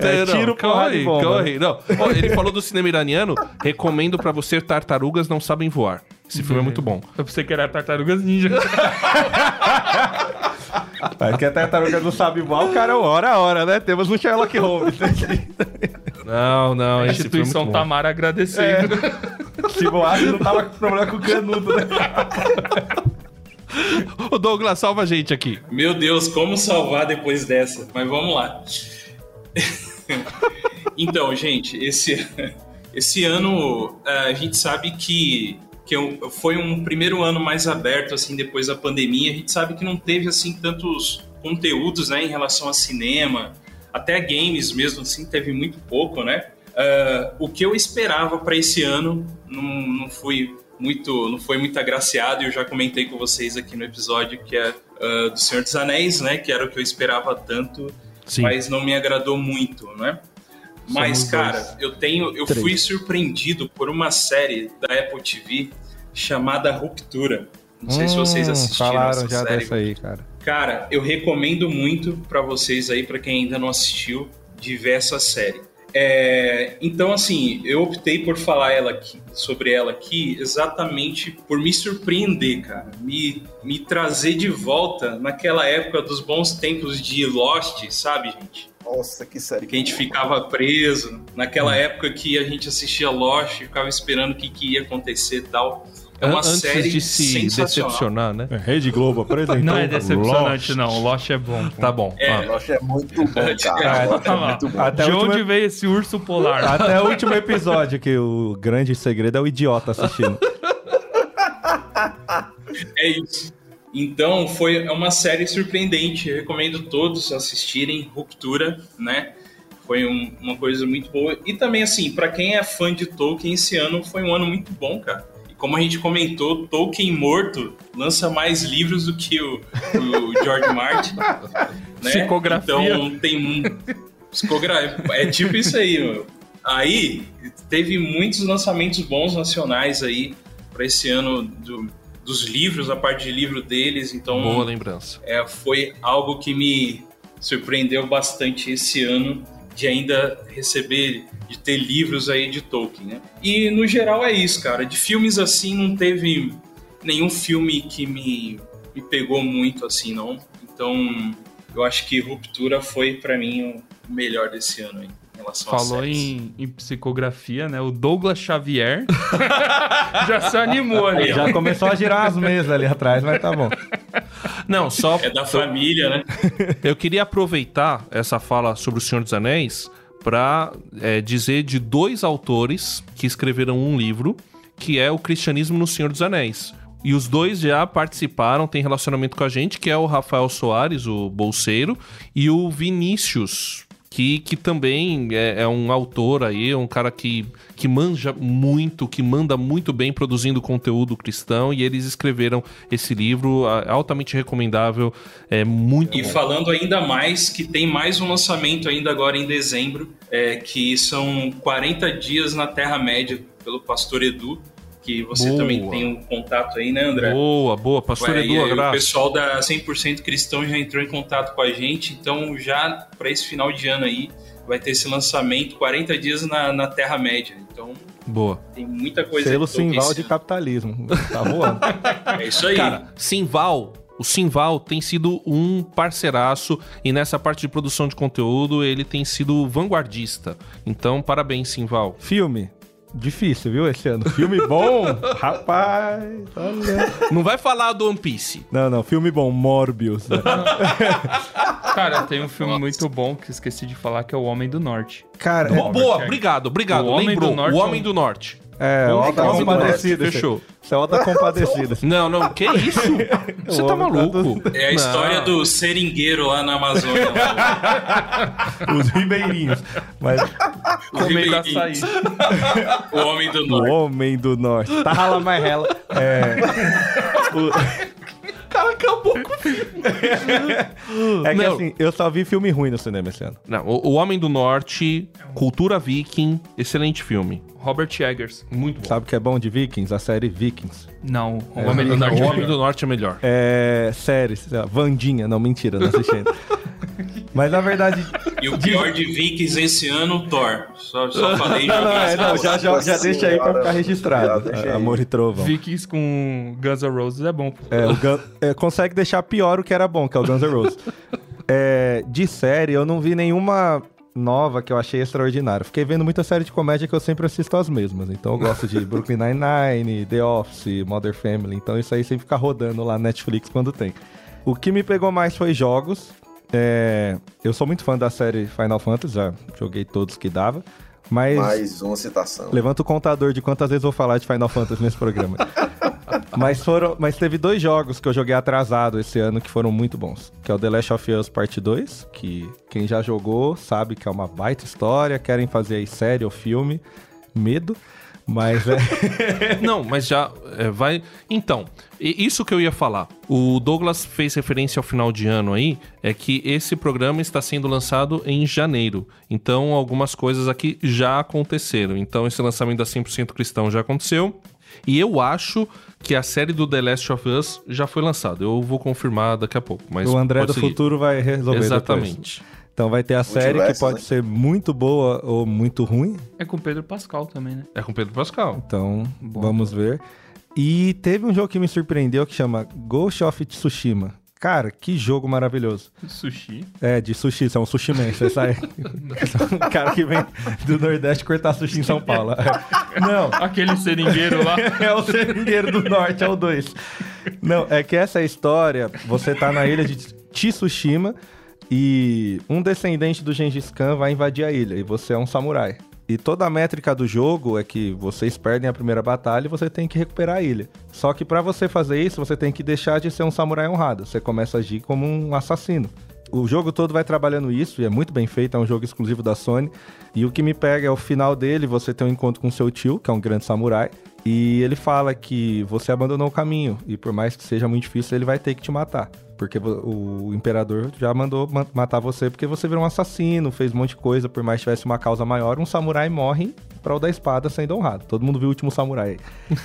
É, tiro, não, calma porrada e aí, bomba. calma aí. Não. Ó, ele falou do cinema iraniano. Recomendo pra você Tartarugas Não Sabem Voar. Esse filme é muito bom. Eu pensei que era Tartarugas Ninja. Mas que a tartaruga não sabe voar, o cara hora a hora, né? Temos um Sherlock Holmes. Não, não, A é instituição. Tamara agradecendo. Se voasse, não tava com problema com o canudo, né? Ô Douglas, salva a gente aqui. Meu Deus, como salvar depois dessa? Mas vamos lá. então, gente, esse, esse ano eh, a gente sabe que, que foi um primeiro ano mais aberto, assim, depois da pandemia. A gente sabe que não teve, assim, tantos conteúdos, né, em relação a cinema, até games mesmo, assim, teve muito pouco, né? Ah, o que eu esperava para esse ano não, não fui muito não foi muito agraciado e eu já comentei com vocês aqui no episódio que é uh, do Senhor dos Anéis, né? Que era o que eu esperava tanto, Sim. mas não me agradou muito, né? Mas, Somos cara, dois. eu tenho. Eu Três. fui surpreendido por uma série da Apple TV chamada Ruptura. Não sei se vocês Hum, assistiram Falaram essa já série. dessa aí, cara. Cara, eu recomendo muito pra vocês aí, pra quem ainda não assistiu, de ver essa série. É, então, assim, eu optei por falar ela aqui, sobre ela aqui exatamente por me surpreender, cara. Me, me trazer de volta naquela época dos bons tempos de Lost, sabe, gente? Nossa, que série. Que a gente ficava preso. Naquela época que a gente assistia Lost, ficava esperando o que, que ia acontecer e tal. É uma Antes série de se decepcionar, né? É, Rede Globo apresentou. Não é decepcionante, Lost. não. O Lost é bom. pô. Tá bom. É. Ah, Lost é muito bom, cara. É, Lost é Olha lá. muito bom. Até De o último onde veio esse urso polar? Até o último episódio, que o grande segredo é o idiota assistindo. É isso. Então, foi uma série surpreendente. Eu recomendo todos assistirem Ruptura, né? Foi um- uma coisa muito boa. E também, assim, pra quem é fã de Tolkien, esse ano foi um ano muito bom, cara. E como a gente comentou, Tolkien morto lança mais livros do que o, o George Martin. né? Psicografia. Então, tem um... Psicogra... É tipo isso aí, meu. Aí, teve muitos lançamentos bons nacionais aí para esse ano do- dos livros, a parte de livro deles. Então, boa lembrança. é, foi algo que me surpreendeu bastante esse ano de ainda receber, de ter livros aí de Tolkien, né? E no geral é isso, cara. De filmes assim não teve nenhum filme que me, me pegou muito assim, não. Então eu acho que Ruptura foi pra mim o melhor desse ano aí, Falou em, em psicografia, né? O Douglas Xavier já se animou ali. Já começou a girar as mesas ali atrás, mas tá bom. Não, só É da família, né? eu queria aproveitar essa fala sobre o Senhor dos Anéis para dizer de dois autores que escreveram um livro, que é o Cristianismo no Senhor dos Anéis. E os dois já participaram, tem relacionamento com a gente, que é o Rafael Soares, o bolseiro, e o Vinícius, que, que também é, é um autor aí, um cara que, que manja muito, que manda muito bem produzindo conteúdo cristão, e eles escreveram esse livro, altamente recomendável, é muito E bom. falando ainda mais que tem mais um lançamento ainda agora em dezembro, é, que são 40 dias na Terra-média pelo Pastor Edu, que você Boa. também tem um contato aí, né, André? Boa, boa. Pastor Ué, Edu, aí o pessoal da 100% Cristão já entrou em contato com a gente, então já para esse final de ano aí vai ter esse lançamento 40 dias na, na Terra-média. Então Boa. tem muita coisa Selo Simval de capitalismo. Tá voando. É isso aí. Cara, Simval. O Simval tem sido um parceiraço e nessa parte de produção de conteúdo ele tem sido vanguardista. Então, parabéns, Simval. Filme. Difícil, viu, esse ano? Filme bom? Rapaz, olha. Não vai falar do One Piece. Não, não, filme bom, Morbius. né? Cara, tem um filme muito bom que esqueci de falar, que é O Homem do Norte. Cara, Bo- boa, Jack. obrigado, obrigado. O Homem Lembrou. do Norte o é Homem um- do Norte. É, Alta Homem do Compadecida. Fechou. Isso é Alta Compadecida. Não, não, que isso? Você O tá homem tá maluco? É a Não. história do seringueiro lá na Amazônia. lá, Os ribeirinhos. Mas o, O meio da o Homem do o Norte. homem do norte. Tá rala mais rela. É. cara acabou com É que Não. assim, eu só vi filme ruim no cinema esse ano. Não, o, o Homem do Norte, Cultura Viking, excelente filme. Robert Eggers. Muito bom. Sabe o que é bom de Vikings? A série Vikings. Não, O Homem do O Norte. é Homem melhor. do Norte é melhor. É. Série, sei lá, Vandinha. Não, mentira, não assisti ainda. Mas na verdade. E o pior de Vikings esse ano, Thor. Só, só falei Não, não, é, não, já, já, já deixa aí pra ficar registrado. Já. Amor e Trovão. Vikings com Guns N' Roses é bom. É, o Gun- é, consegue deixar pior o que era bom, que é o Guns N' Roses. É, de série, eu não vi nenhuma nova que eu achei extraordinária. Fiquei vendo muita série de comédia que eu sempre assisto as mesmas. Então eu gosto de Brooklyn Nine-Nine, The Office, Modern Family. Então isso aí sempre fica rodando lá na Netflix quando tem. O que me pegou mais foi jogos. É, eu sou muito fã da série Final Fantasy, já joguei todos que dava. Mas Mais uma citação. Levanta o contador de quantas vezes eu vou falar de Final Fantasy nesse programa. mas, foram, mas teve dois jogos que eu joguei atrasado esse ano que foram muito bons. Que é o The Last of Us Part 2, que quem já jogou sabe que é uma baita história, querem fazer aí série ou filme. Medo. Mas é. Não, mas já é, vai. Então, isso que eu ia falar. O Douglas fez referência ao final de ano aí, é que esse programa está sendo lançado em janeiro. Então, algumas coisas aqui já aconteceram. Então, esse lançamento da 100% Cristão já aconteceu. E eu acho que a série do The Last of Us já foi lançada. Eu vou confirmar daqui a pouco. Mas o André do seguir. futuro vai resolver depois. Então vai ter a série que pode né? ser muito boa ou muito ruim. É com o Pedro Pascal também, né? É com Pedro Pascal. Então, vamos ver. E teve um jogo que me surpreendeu que chama Ghost of Tsushima. Cara, que jogo maravilhoso. Sushi. É, de sushi, você é um sushi man, você sai. um cara que vem do Nordeste cortar sushi em São Paulo. Não, Aquele seringueiro lá. é o seringueiro do Norte, é o 2. Não, é que essa história, você tá na ilha de Tsushima e um descendente do Gengis Khan vai invadir a ilha e você é um samurai. E toda a métrica do jogo é que vocês perdem a primeira batalha e você tem que recuperar a ilha. Só que pra você fazer isso, você tem que deixar de ser um samurai honrado. Você começa a agir como um assassino. O jogo todo vai trabalhando isso e é muito bem feito, é um jogo exclusivo da Sony. E o que me pega é o final dele, você tem um encontro com seu tio, que é um grande samurai, e ele fala que você abandonou o caminho e por mais que seja muito difícil, ele vai ter que te matar. Porque o imperador já mandou ma- matar você porque você virou um assassino, fez um monte de coisa, por mais que tivesse uma causa maior, um samurai morre pra o da espada sendo honrado. Todo mundo viu o último samurai.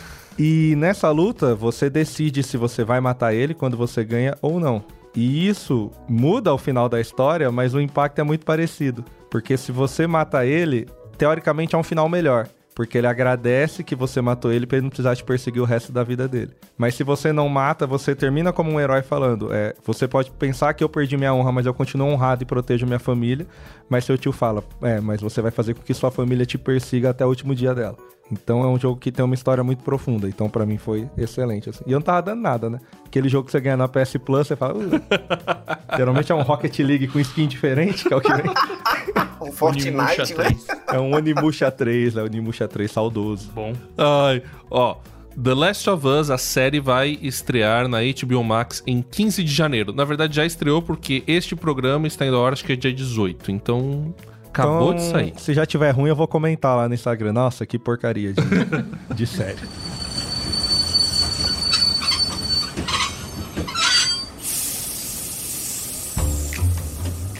E nessa luta, você decide se você vai matar ele quando você ganha ou não. E isso muda o final da história, mas o impacto é muito parecido. Porque se você mata ele, teoricamente é um final melhor. Porque ele agradece que você matou ele pra ele não precisar te perseguir o resto da vida dele. Mas se você não mata, você termina como um herói falando: é, você pode pensar que eu perdi minha honra, mas eu continuo honrado e protejo minha família. Mas seu tio fala: é, mas você vai fazer com que sua família te persiga até o último dia dela. Então é um jogo que tem uma história muito profunda. Então pra mim foi excelente. Assim. E eu não tava dando nada, né? Aquele jogo que você ganha na PS Plus, você fala. "Uh". Geralmente é um Rocket League com skin diferente, que é o que vem. Um Fortnite, né? 3. É um Onimusha 3, é o Onimusha 3 saudoso. Bom. Ai, ó. The Last of Us, a série vai estrear na HBO Max em 15 de janeiro. Na verdade, já estreou porque este programa está indo a hora, acho que é dia 18. Então, acabou de Então, sair. Se já tiver ruim, eu vou comentar lá no Instagram. Nossa, que porcaria de, de série.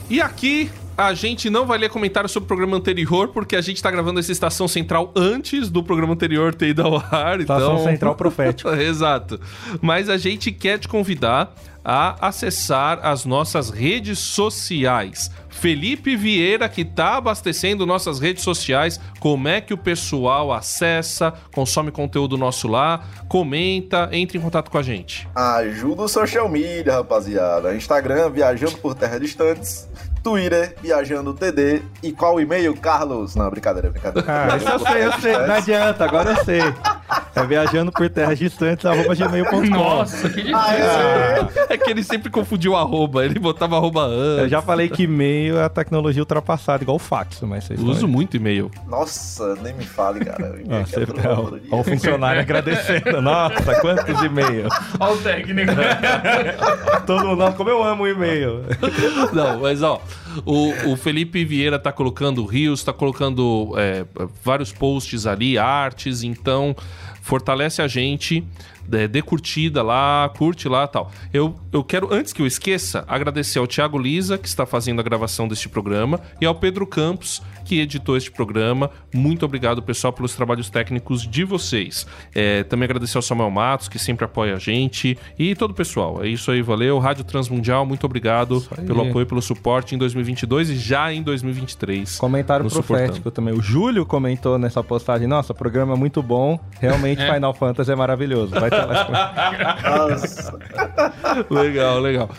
E aqui a gente não vai ler comentários sobre o programa anterior, porque a gente tá gravando essa estação central antes do programa anterior ter ido ao ar. Estação então... Central Profético. Exato. Mas a gente quer te convidar a acessar as nossas redes sociais. Felipe Vieira, que tá abastecendo nossas redes sociais, como é que o pessoal acessa, consome conteúdo nosso lá, comenta, entre em contato com a gente. Ajuda o social media, rapaziada. Instagram, Viajando por Terras Distantes. Twitter, Viajando TD. E qual o e-mail, Carlos? Não, brincadeira, brincadeira. Ah, isso eu sei, eu sei. Não adianta, agora eu sei. É viajando por terras distantes, arroba gmail.com. Nossa, que difícil. É que ele sempre confundiu arroba, ele botava arroba antes. Eu já falei que e-mail é a tecnologia ultrapassada, igual o fax, mas vocês Eu uso muito e-mail. Nossa, nem me fale, cara. Eu Ah, ah, você, ó, ó, o funcionário agradecendo. Nossa, quantos e-mails. Olha o técnico. Todo mundo, nossa, como eu amo o e-mail. Não, mas ó, o, o Felipe Vieira tá colocando rios, tá colocando é, vários posts ali, artes, então fortalece a gente, é, dê curtida lá, curte lá tal. Eu, eu quero, antes que eu esqueça, agradecer ao Thiago Lisa, que está fazendo a gravação deste programa, e ao Pedro Campos, que editou este programa. Muito obrigado, pessoal, pelos trabalhos técnicos de vocês. É, também agradecer ao Samuel Matos, que sempre apoia a gente, e todo o pessoal. É isso aí, valeu. Rádio Transmundial, muito obrigado pelo apoio, pelo suporte em 2022 e já em 2023. Comentário profético também. O Júlio comentou nessa postagem: Nossa, programa é muito bom. Realmente, Final Fantasy é maravilhoso. Vai ter lá. Legal, legal.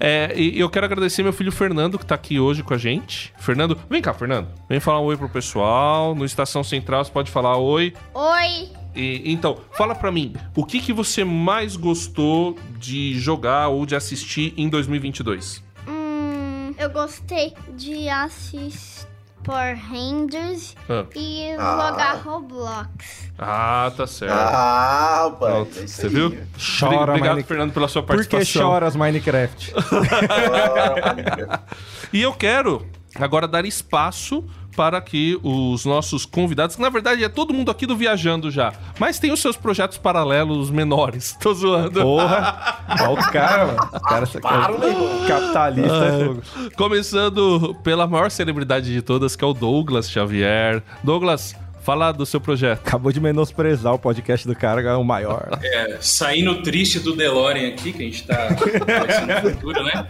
É, e eu quero agradecer meu filho Fernando, que tá aqui hoje com a gente. Fernando, vem cá, Fernando. Vem falar um oi pro pessoal. No Estação Central você pode falar oi. Oi! E, então, fala pra mim, o que, que você mais gostou de jogar ou de assistir em 2022? Hum, eu gostei de assistir Power Rangers Ah. e Ah. jogar Roblox. Ah, tá certo. Ah, rapaz. Pronto, é Você aí. viu? Chora, Obrigado, Minecraft. Fernando, pela sua Por que participação. choras Minecraft? Ah, E eu quero agora dar espaço para que os nossos convidados, que na verdade é todo mundo aqui do Viajando já, mas tem os seus projetos paralelos menores. Tô zoando. Porra! Olha o cara, mano. O cara é capitalista é fogo. Começando pela maior celebridade de todas, que é o Douglas Xavier. Douglas, fala do seu projeto. Acabou de menosprezar o podcast do cara, é o maior. É, saindo triste do DeLorean aqui, que a gente tá no futuro, né?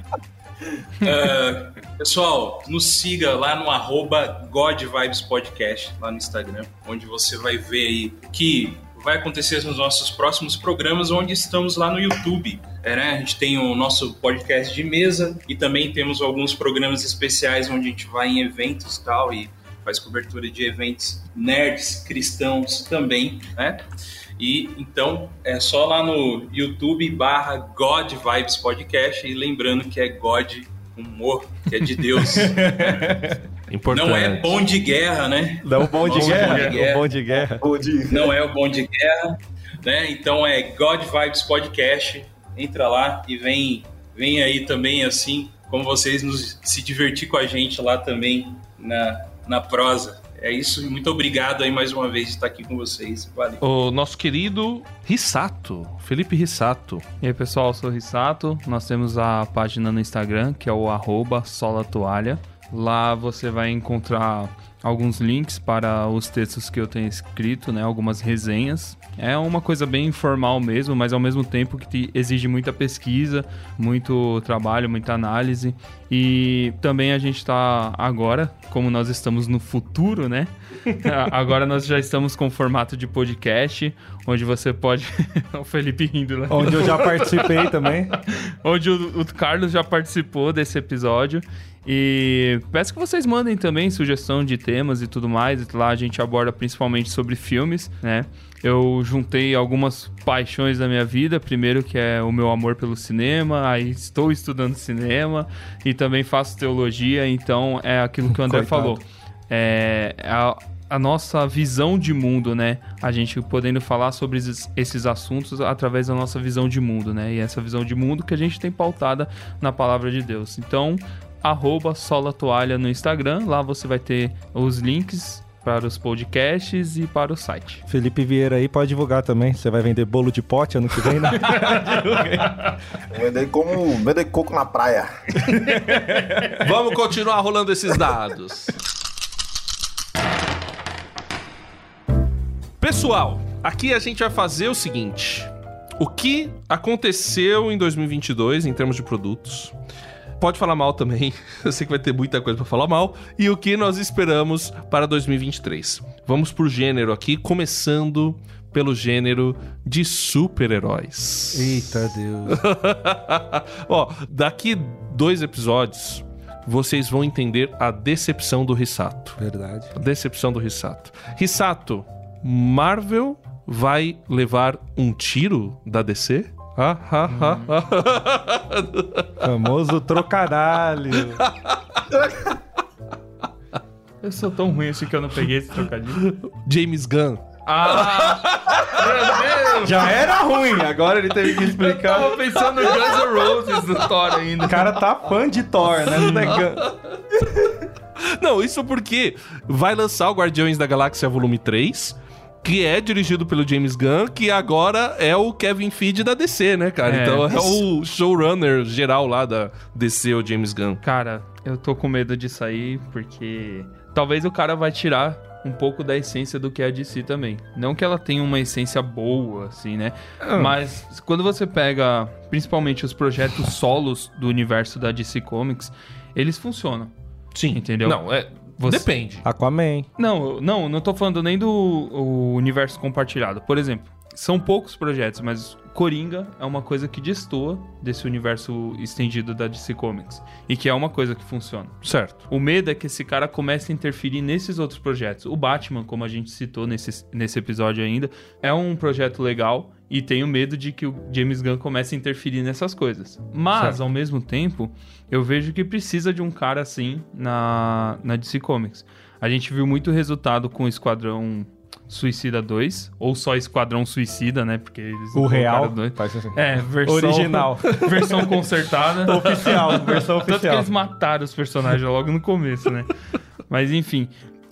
Ah, pessoal, nos siga lá no arroba God Vibes Podcast, lá no Instagram, onde você vai ver aí que vai acontecer nos nossos próximos programas, onde estamos lá no YouTube. É, né? A gente tem o nosso podcast de mesa e também temos alguns programas especiais onde a gente vai em eventos e tal e faz cobertura de eventos nerds, cristãos também, né? E então é só lá no YouTube barra God Vibes Podcast e lembrando que é God humor, que é de Deus. Importante. Não é bom de guerra, né? Não, o bom de Bom de guerra. bom de guerra. Não é o bom de guerra, né? Então é God Vibes Podcast. Entra lá e vem, vem aí também assim, como vocês nos se divertir com a gente lá também na, na prosa. É isso, muito obrigado aí mais uma vez de estar aqui com vocês. Valeu. O nosso querido Rissato, Felipe Rissato. E aí, pessoal, eu sou o Rissato. Nós temos a página no Instagram, que é o arroba solatoalha. Lá você vai encontrar alguns links para os textos que eu tenho escrito, né? Algumas resenhas. É uma coisa bem informal mesmo, mas ao mesmo tempo que exige muita pesquisa, muito trabalho, muita análise. E também a gente está agora, como nós estamos no futuro, né? Agora nós já estamos com formato de podcast, onde você pode. o Felipe rindo lá. Onde eu já participei também. onde o, o Carlos já participou desse episódio. E peço que vocês mandem também sugestão de temas e tudo mais. Lá a gente aborda principalmente sobre filmes, né? Eu juntei algumas paixões da minha vida. Primeiro que é o meu amor pelo cinema, aí estou estudando cinema e também faço teologia, então é aquilo que o André Coitado. falou. É a, a nossa visão de mundo, né? A gente podendo falar sobre esses, esses assuntos através da nossa visão de mundo, né? E essa visão de mundo que a gente tem pautada na palavra de Deus. Então, arroba Sola Toalha no Instagram, lá você vai ter os links para os podcasts e para o site. Felipe Vieira aí pode divulgar também. Você vai vender bolo de pote ano que vem, né? Vender como vender coco na praia. Vamos continuar rolando esses dados. Pessoal, aqui a gente vai fazer o seguinte: o que aconteceu em 2022 em termos de produtos? Pode falar mal também, eu sei que vai ter muita coisa pra falar mal. E o que nós esperamos para 2023? Vamos por gênero aqui, começando pelo gênero de super-heróis. Eita Deus. Ó, daqui dois episódios, vocês vão entender a decepção do Rissato. Verdade. A decepção do Rissato. Rissato, Marvel vai levar um tiro da DC? Ah, ah, ah, ah. Famoso trocadalho. Eu sou tão ruim assim que eu não peguei esse trocadilho. James Gunn. Ah! Meu Deus! Já era ruim, agora ele teve que Eu explicar. tava pensando no Guns N' Roses do Thor ainda. O cara tá fã de Thor, né? Não é Gun- Não, isso porque vai lançar o Guardiões da Galáxia Volume 3, que é dirigido pelo James Gunn, que agora é o Kevin Feige da DC, né, cara? É. Então é o showrunner geral lá da DC, o James Gunn. Cara, eu tô com medo de sair porque talvez o cara vai tirar um pouco da essência do que é a DC também. Não que ela tenha uma essência boa, assim, né? Mas quando você pega principalmente os projetos solos do universo da DC Comics, eles funcionam. Sim. Entendeu? Não, é. Você- Depende. Aquaman. Não, não, não tô falando nem do universo compartilhado. Por exemplo, são poucos projetos, mas Coringa é uma coisa que destoa desse universo estendido da DC Comics. E que é uma coisa que funciona. Certo. O medo é que esse cara comece a interferir nesses outros projetos. O Batman, como a gente citou nesse, nesse episódio ainda, é um projeto legal e tenho medo de que o James Gunn comece a interferir nessas coisas. Mas, Certo. ao mesmo tempo, eu vejo que precisa de um cara assim na, na DC Comics. A gente viu muito resultado com o Esquadrão Suicida 2, ou só Esquadrão Suicida, né? Porque eles O real. dois. Assim. É, versão... Original. versão consertada. Oficial, versão Tanto que oficial. eles mataram os personagens logo no começo, né? Mas enfim,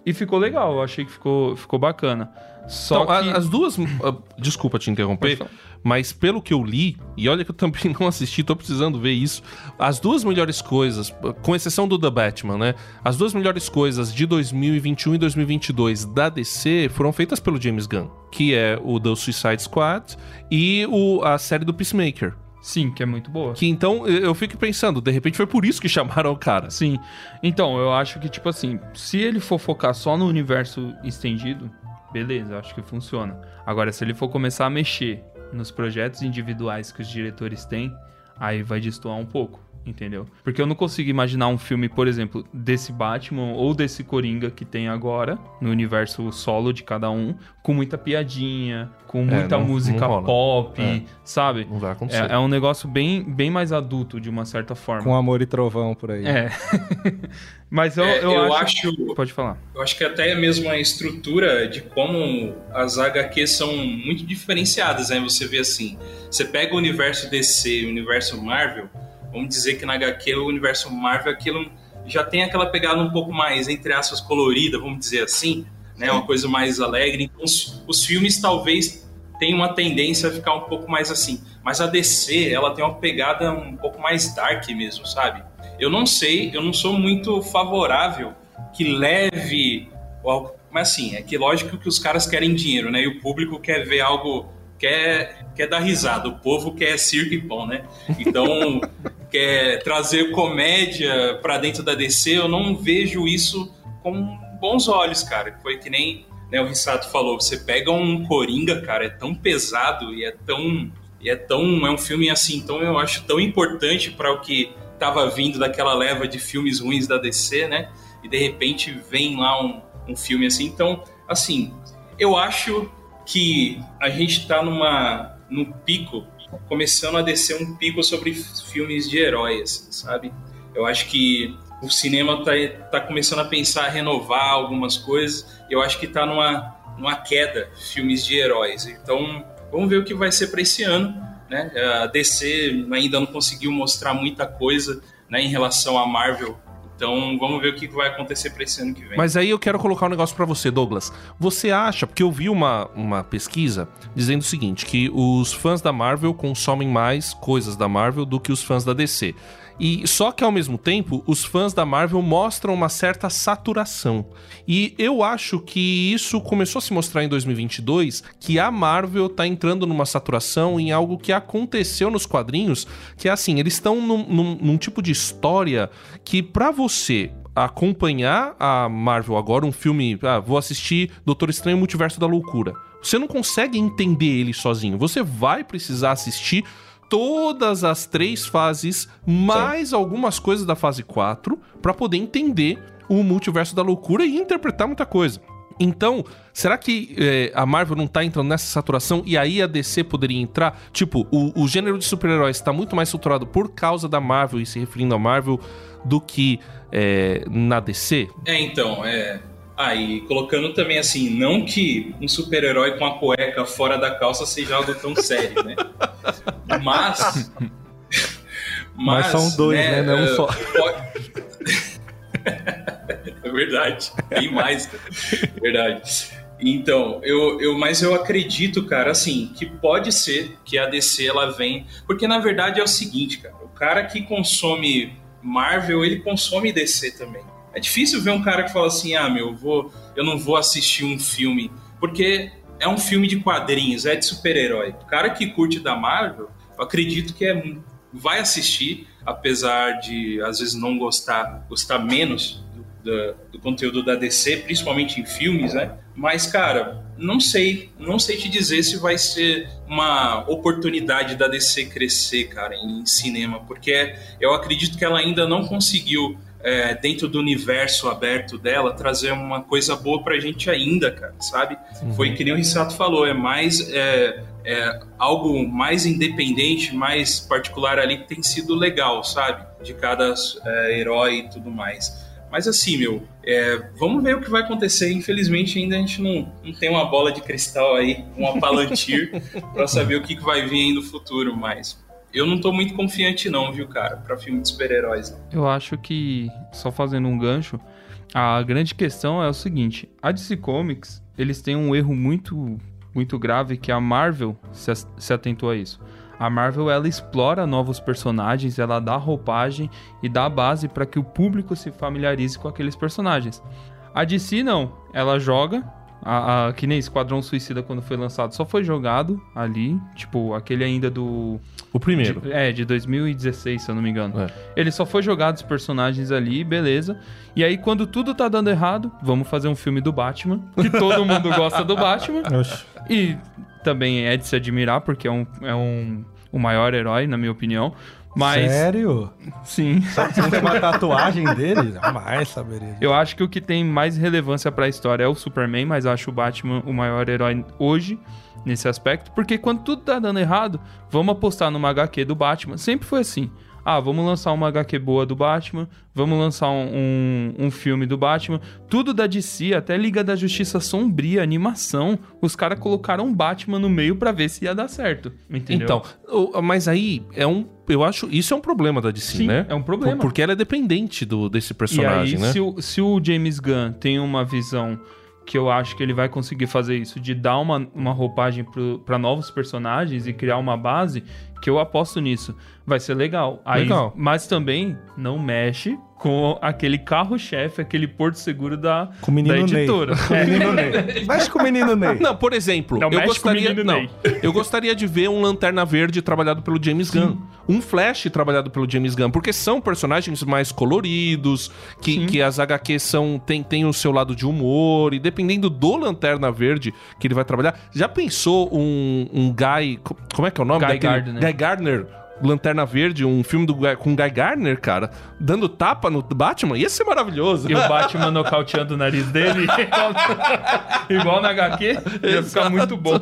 E ficou legal, eu achei que ficou, ficou bacana. Só Então, a- que... as duas. ah, Desculpa te interromper, mas pelo que eu li, e olha que eu também não assisti, tô precisando ver isso. As duas melhores coisas, com exceção do The Batman, né? As duas melhores coisas de 2021 e 2022 da DC foram feitas pelo James Gunn, que é o do Suicide Squad e o, a série do Peacemaker. Sim, que é muito boa. Que então eu fico pensando, de repente foi por isso que chamaram o cara. Sim. Então, eu acho que, tipo assim, se ele for focar só no universo estendido, beleza, acho que funciona. Agora, se ele for começar a mexer nos projetos individuais que os diretores têm, aí vai destoar um pouco, entendeu? Porque eu não consigo imaginar um filme, por exemplo, desse Batman ou desse Coringa que tem agora, no universo solo de cada um, com muita piadinha, com muita não- música não pop, É. sabe? Não vai acontecer. É, é um negócio bem, bem mais adulto, de uma certa forma. Com amor e trovão por aí. É. Mas eu, É, eu, eu acho... acho- Pode falar. Eu acho que até mesmo a estrutura de como as HQs são muito diferenciadas, né? Você vê assim, você pega o universo DC e o universo Marvel, vamos dizer que na HQ o universo Marvel aquilo já tem aquela pegada um pouco mais, entre aspas, colorida, vamos dizer assim, né? Uma coisa mais alegre. Então, os, os filmes talvez tenham uma tendência a ficar um pouco mais assim. Mas a DC, ela tem uma pegada um pouco mais dark mesmo, sabe? Eu não sei, eu não sou muito favorável que leve. Mas assim, é que lógico que os caras querem dinheiro, né? E o público quer ver algo. Quer, quer dar risada, o povo quer circo e pão, né? Então, quer trazer comédia pra dentro da DC, eu não vejo isso com bons olhos, cara. Foi que nem né, o Rissato falou: você pega um Coringa, cara, é tão pesado e é tão. E é tão. É um filme assim, então eu acho tão importante para o que tava vindo daquela leva de filmes ruins da DC, né? E de repente vem lá um, um filme assim. Então, assim, eu acho que a gente tá numa num pico, começando a descer um pico sobre filmes de heróis, sabe? Eu acho que o cinema tá, tá começando a pensar, a renovar algumas coisas. Eu acho que tá numa, numa queda filmes de heróis. Então, vamos ver o que vai ser para esse ano. Né? A DC ainda não conseguiu mostrar muita coisa né, em relação à Marvel. Então, vamos ver o que vai acontecer para esse ano que vem. Mas aí eu quero colocar um negócio pra você, Douglas. Você acha, porque eu vi uma, uma pesquisa dizendo o seguinte, que os fãs da Marvel consomem mais coisas da Marvel do que os fãs da DC. E só que ao mesmo tempo, os fãs da Marvel mostram uma certa saturação. E eu acho que isso começou a se mostrar em 2022, que a Marvel tá entrando numa saturação em algo que aconteceu nos quadrinhos, que é assim, eles estão num, num- num tipo de história que pra você acompanhar a Marvel agora, um filme, ah, vou assistir Doutor Estranho Multiverso da Loucura. Você não consegue entender ele sozinho. Você vai precisar assistir todas as três fases, mais algumas coisas da fase 4, pra poder entender o Multiverso da Loucura e interpretar muita coisa. Então, será que eh, a Marvel não tá entrando nessa saturação e aí a DC poderia entrar? Tipo, o, o gênero de super-heróis tá muito mais saturado por causa da Marvel e se referindo à Marvel do que eh, na DC? É, então, é. Ah, e colocando também assim, não que um super-herói com a cueca fora da calça seja algo tão sério, né? Mas. Mas são dois, né? Não eh, só. pode- é verdade, tem mais, verdade. Então, eu, eu, mas eu acredito, cara, assim, que pode ser que a DC ela vem. Porque na verdade é o seguinte, cara, o cara que consome Marvel, ele consome DC também. É difícil ver um cara que fala assim, ah, meu, eu, vou, eu não vou assistir um filme, porque é um filme de quadrinhos, é de super-herói. O cara que curte da Marvel, eu acredito que é, vai assistir, apesar de às vezes não gostar, gostar menos do, do, do conteúdo da DC, principalmente em filmes, né? Mas, cara, não sei, não sei te dizer se vai ser uma oportunidade da DC crescer, cara, em cinema, porque eu acredito que ela ainda não conseguiu é, dentro do universo aberto dela, trazer uma coisa boa pra gente ainda, cara, sabe? Uhum. Foi que nem o Rissato falou, é mais é, é, algo mais independente, mais particular ali que tem sido legal, sabe? De cada é, herói e tudo mais. Mas assim, meu, é, vamos ver o que vai acontecer. Infelizmente, ainda a gente não, não tem uma bola de cristal aí, uma palantir, para saber o que, que vai vir aí no futuro, mas Eu não tô muito confiante não, viu, cara, pra filme de super-heróis. Eu acho que, só fazendo um gancho, a grande questão é o seguinte: a DC Comics, eles têm um erro muito, muito grave que a Marvel se, se atentou a isso. A Marvel ela explora novos personagens, ela dá roupagem e dá base para que o público se familiarize com aqueles personagens. A DC não, ela joga, a, a, que nem Esquadrão Suicida quando foi lançado, só foi jogado ali, tipo, aquele ainda do. O primeiro. De, é, de 2016, se eu não me engano. É. Ele só foi jogado os personagens ali, beleza. E aí, quando tudo tá dando errado, vamos fazer um filme do Batman, que todo mundo gosta do Batman. E também é de se admirar, porque é um, é um o maior herói, na minha opinião. Mas. Sério? Sim. Você tem uma tatuagem dele? Jamais saberia. Eu acho que o que tem mais relevância pra história é o Superman, mas eu acho o Batman o maior herói hoje nesse aspecto, porque quando tudo tá dando errado, vamos apostar numa HQ do Batman. Sempre foi assim. Ah, vamos lançar uma HQ boa do Batman, vamos lançar um, um, um filme do Batman. Tudo da DC, até Liga da Justiça Sombria, animação, os caras colocaram um Batman no meio pra ver se ia dar certo. Entendeu? Então, mas aí é um. Eu acho. Isso é um problema da DC, Sim, né? é um problema. Por- Porque ela é dependente do, desse E personagem, aí, né? se, o, se o James Gunn tem uma visão que eu acho que ele vai conseguir fazer isso, de dar uma, uma roupagem pra novos personagens e criar uma base, que eu aposto nisso. Vai ser legal. Aí, Legal. Mas também não mexe com aquele carro-chefe, aquele porto seguro da, Com o menino da Ney. editora. Com o menino Ney. Mexe com o menino Ney. Não, por exemplo, Não eu gostaria, menino não, Ney. eu gostaria de ver um Lanterna Verde trabalhado pelo James Gunn, um Flash trabalhado pelo James Gunn, porque são personagens mais coloridos, que, que as HQs são tem, tem o seu lado de humor e dependendo do Lanterna Verde que ele vai trabalhar, já pensou um, um Guy, co- como é que é o nome Guy daquele? Gardner. Guy Gardner. Lanterna Verde, um filme do, com Guy Gardner, cara, dando tapa no Batman, ia ser maravilhoso. E o Batman nocauteando o nariz dele, igual, igual na HQ, ia ficar muito bom.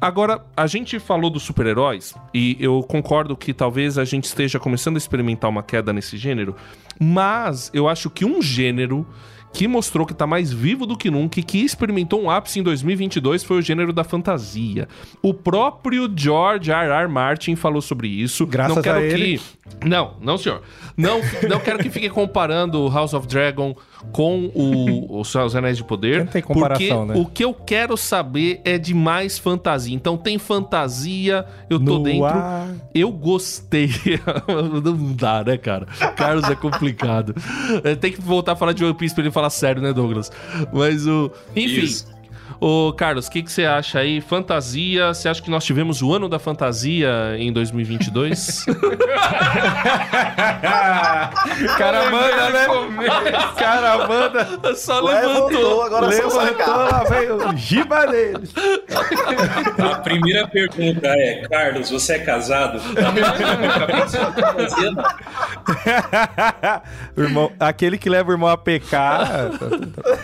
Agora, a gente falou dos super-heróis e eu concordo que talvez a gente esteja começando a experimentar uma queda nesse gênero, mas eu acho que um gênero que mostrou que tá mais vivo do que nunca e que experimentou um ápice em 2022 foi o gênero da fantasia. O próprio George R. R. Martin falou sobre isso. Graças não quero a ele. que não, não, senhor. Não, não quero que fique comparando House of Dragon com o, os Anéis de Poder. Não tem comparação, porque né? o que eu quero saber é de mais fantasia. Então tem fantasia, eu tô No dentro. ar. Eu gostei. não dá, né, cara? Carlos é complicado. É, Tem que voltar a falar de One Piece pra ele falar sério, né, Douglas? Mas o. Enfim. Isso. Ô, Carlos, o que, que você acha aí? Fantasia, você acha que nós tivemos o ano da fantasia em 2022? Cara manda, né? Cara manda. Só Levantou, agora só Levantou, sacar. lá vem o giba deles. A primeira pergunta é, Carlos, você é casado? Irmão, aquele que leva o irmão a pecar.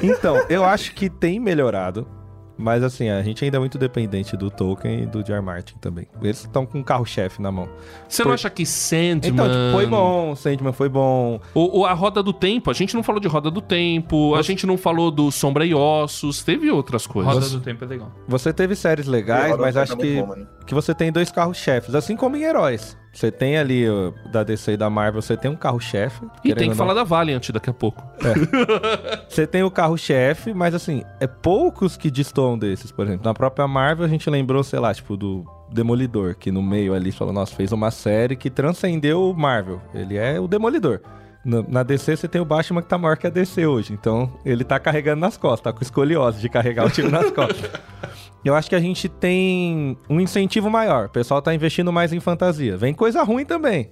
Então, eu acho que tem melhorado. Mas assim, a gente ainda é muito dependente do Tolkien e do Jar Martin também. Eles estão com um carro-chefe na mão. Você não Por- acha que Sandman... Então, tipo, foi bom, Sandman foi bom. O, o- a Roda do Tempo, a gente não falou de Roda do Tempo, a gente não falou do Sombra e Ossos, teve outras coisas. Roda do Tempo é legal. Você teve séries legais, mas do acho que, bom, que você tem dois carros-chefes, assim como em heróis. Você tem ali, da DC e da Marvel, você tem um carro-chefe. E tem que falar da Valiant daqui a pouco. Você tem o carro-chefe, mas assim, é poucos que destoam desses. Por exemplo, na própria Marvel a gente lembrou, sei lá, tipo, do Demolidor, que no meio ali falou, nossa, fez uma série que transcendeu o Marvel. Ele é o Demolidor. Na, na DC você tem o Batman que tá maior que a DC hoje. Então ele tá carregando nas costas, tá com escoliose de carregar o time nas costas. Eu acho que a gente tem um incentivo maior. O pessoal tá investindo mais em fantasia. Vem coisa ruim também.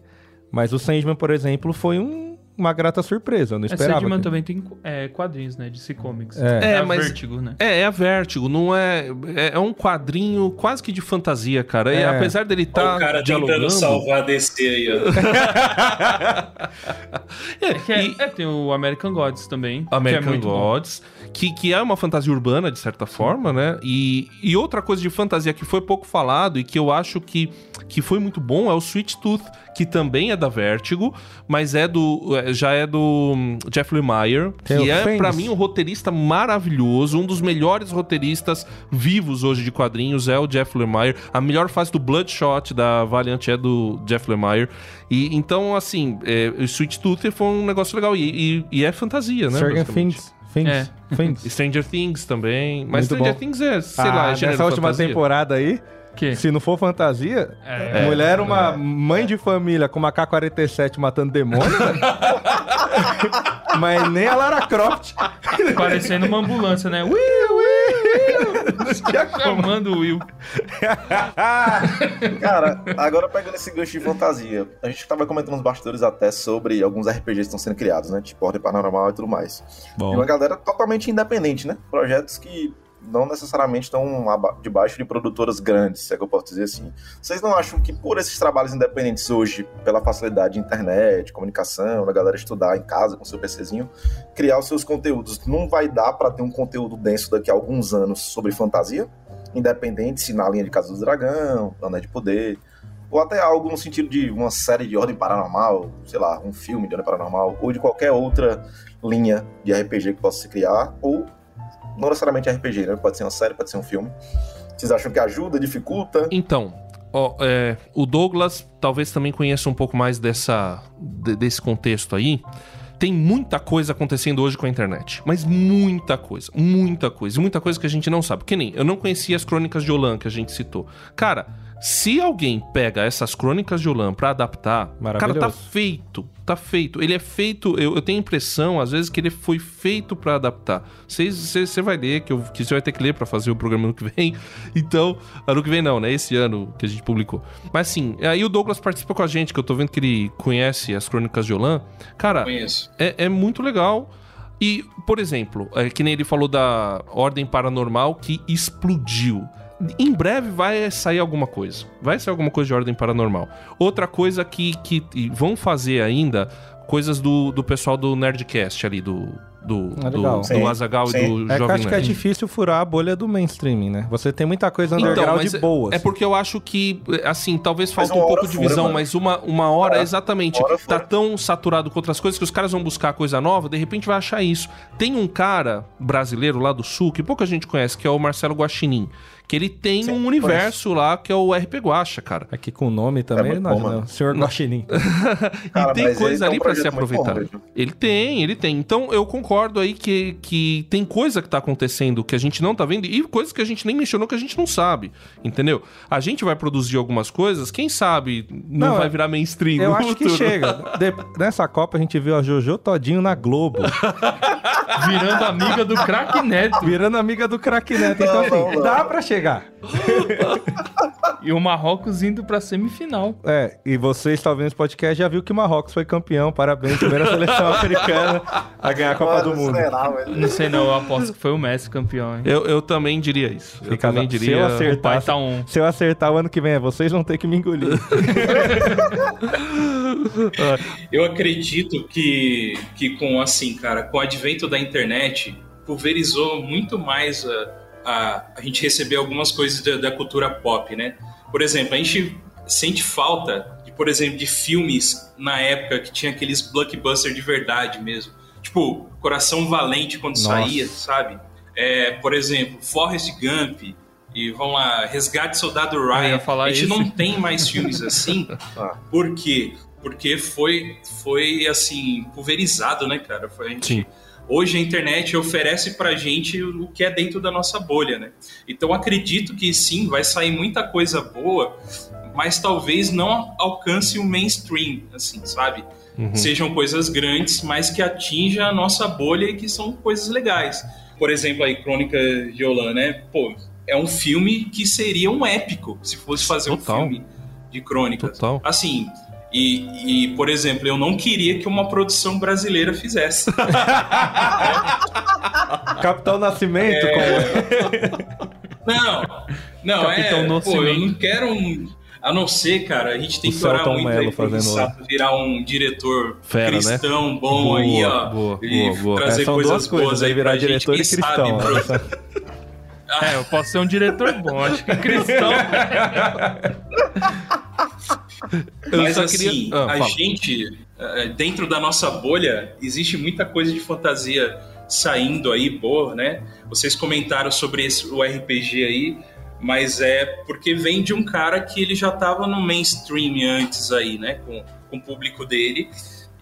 Mas o Sandman, por exemplo, foi um- uma grata surpresa. Eu não É, esperava. Sandman que- também tem é, quadrinhos, né? DC Comics. É. É, a mas- Vertigo, né? É, é a Vertigo, não é, é. é um quadrinho quase que de fantasia, cara. E É. apesar dele estar o cara dialogando. tentando salvar a DC aí, ó. É, Que é, e- é, tem o American Gods também. que é American bom. Gods, que, que é uma fantasia urbana, de certa forma, né? E, e outra coisa de fantasia que foi pouco falado e que eu acho que, que foi muito bom é o Sweet Tooth, que também é da Vertigo, mas é do é- já é do hum, Jeff Lemire, Tem que é, pra mim, um roteirista maravilhoso, um dos melhores roteiristas vivos hoje de quadrinhos é o Jeff Lemire. A melhor fase do Bloodshot da Valiant é do Jeff Lemire. E então, assim, é, o Sweet Tooth foi um negócio legal. E, e- e é fantasia, né? Stranger. Things. Things. É. Things. Stranger Things também. Mas Muito Stranger bom. Things é, sei Ah, lá, é nessa última fantasia. temporada aí, Que? se não for fantasia, É. mulher uma mãe de família com uma K-47 matando demônio, velho. Mas nem a Lara Croft. Parecendo uma ambulância, né? Will, Will, Will. Chamando o Will. Cara, agora pegando esse gancho de fantasia, a gente tava comentando nos bastidores até sobre alguns RPGs que estão sendo criados, né? Tipo Ordem Paranormal e tudo mais. E uma galera totalmente independente, né? Projetos que não necessariamente estão debaixo de produtoras grandes, se é que eu posso dizer assim. Vocês não acham que por esses trabalhos independentes hoje, pela facilidade de internet, comunicação, da galera estudar em casa com seu PCzinho, criar os seus conteúdos, não vai dar pra ter um conteúdo denso daqui a alguns anos sobre fantasia? Independente se na linha de Casa do Dragão, Anéis de Poder, ou até algo no sentido de uma série de Ordem Paranormal, sei lá, um filme de Ordem Paranormal, ou de qualquer outra linha de RPG que possa se criar, ou não necessariamente RPG, né? Pode ser uma série, pode ser um filme. Vocês acham que ajuda, dificulta? Então, ó, é, o Douglas talvez também conheça um pouco mais dessa, de- desse contexto aí. Tem muita coisa acontecendo hoje com a internet. Mas muita coisa. Muita coisa. Muita coisa que a gente não sabe. Que nem eu não conhecia as crônicas de Olan que a gente citou. Cara, se alguém pega essas crônicas de Olan pra adaptar, cara, tá feito. Tá feito. Ele é feito. Eu, eu tenho a impressão, às vezes, que ele foi feito pra adaptar. Você vai ler, que eu- que você vai ter que ler pra fazer o programa ano que vem. Então, ano que vem não, né? Esse ano que a gente publicou. Mas assim, aí o Douglas participa com a gente, que eu tô vendo que ele conhece as crônicas de Olan. Cara, é, é muito legal. E, por exemplo, é, que nem ele falou da Ordem Paranormal que explodiu. Em breve vai sair alguma coisa. Vai sair alguma coisa de Ordem Paranormal. Outra coisa que, que vão fazer ainda, coisas do, do pessoal do Nerdcast ali, do, do, Ah, legal. do, Sim, do Azagal e do É que eu Jovem acho que é difícil furar a bolha do mainstream, né? Você tem muita coisa underground mas boa. é assim. porque eu acho que, assim, talvez falta um pouco de fura, visão, mano. mas uma, uma hora, É, exatamente, hora tá tão saturado com outras coisas que os caras vão buscar coisa nova, de repente vai achar isso. Tem um cara brasileiro lá do sul, que pouca gente conhece, que é o Marcelo Guaxinim, que ele tem Sim, um universo lá que é o RP Guacha, cara. Aqui com o nome também, muito não, bom, não. Senhor Guaxinim. Cara, e tem coisa tem ali um pra se aproveitar. bom ele tem, ele tem. Então eu concordo aí que, que tem coisa que tá acontecendo que a gente não tá vendo e coisas que a gente nem mencionou que a gente não sabe, entendeu? A gente vai produzir algumas coisas, quem sabe não, Não, vai virar mainstream Eu no acho que futuro. chega. De- Nessa Copa a gente viu a Jojo Todinho na Globo, Virando amiga do craque Neto. virando amiga do craque Neto. Então, assim, dá pra chegar. E o Marrocos indo pra semifinal. É, e você está ouvindo esse podcast já viu que o Marrocos foi campeão. Parabéns, primeira seleção africana a ganhar a Copa do Mano, Mundo. será, velho? Não sei não, eu aposto que foi o Messi campeão, hein? Eu, eu também diria isso. Eu Fica também diria. Se eu O pai acertar, tá um. se eu acertar o ano que vem, é vocês vão ter que me engolir. Eu acredito que, que com assim, cara, com o advento da internet, pulverizou muito mais a, a, a gente receber algumas coisas da, da cultura pop, né? Por exemplo, a gente sente falta, de, por exemplo, de filmes na época que tinha aqueles blockbusters de verdade mesmo. Tipo, Coração Valente quando Nossa. saía, sabe? É, por exemplo, Forrest Gump e vamos lá, Resgate Soldado Ryan. a gente esse. não tem mais filmes assim. Ah. Por quê? Porque foi, foi assim, pulverizado, né, cara? Foi, a gente, Sim. Hoje a internet oferece pra gente o que é dentro da nossa bolha, né? Então acredito que sim, vai sair muita coisa boa, mas talvez não alcance o mainstream, assim, sabe? Uhum. Sejam coisas grandes, mas que atinja a nossa bolha e que são coisas legais. Por exemplo, aí, Crônica de Olan, né? Pô, é um filme que seria um épico se fosse fazer Total. um filme de crônicas. Total. Assim, e, e, por exemplo, eu não queria que uma produção brasileira fizesse. Capitão Nascimento, como é? Não, não, Capitão é. Pô, eu Nascimento. não quero um. A não ser, cara, a gente tem O que orar Celton muito aí fazendo- Sato virar um diretor Fera, né? cristão bom Boa, aí, ó. boa, e boa, boa. trazer É, são coisas duas coisas, boas aí aí virar pra gente. diretor e sabe, cristão. bro? É, eu posso ser um diretor bom, acho que cristão. Eu Mas assim, queria- Ah, a fala. gente, eh, dentro da nossa bolha, existe muita coisa de fantasia saindo aí, boa, né? Vocês comentaram sobre esse, o RPG aí, mas é porque vem de um cara que ele já tava no mainstream antes aí, né? Com, com o público dele.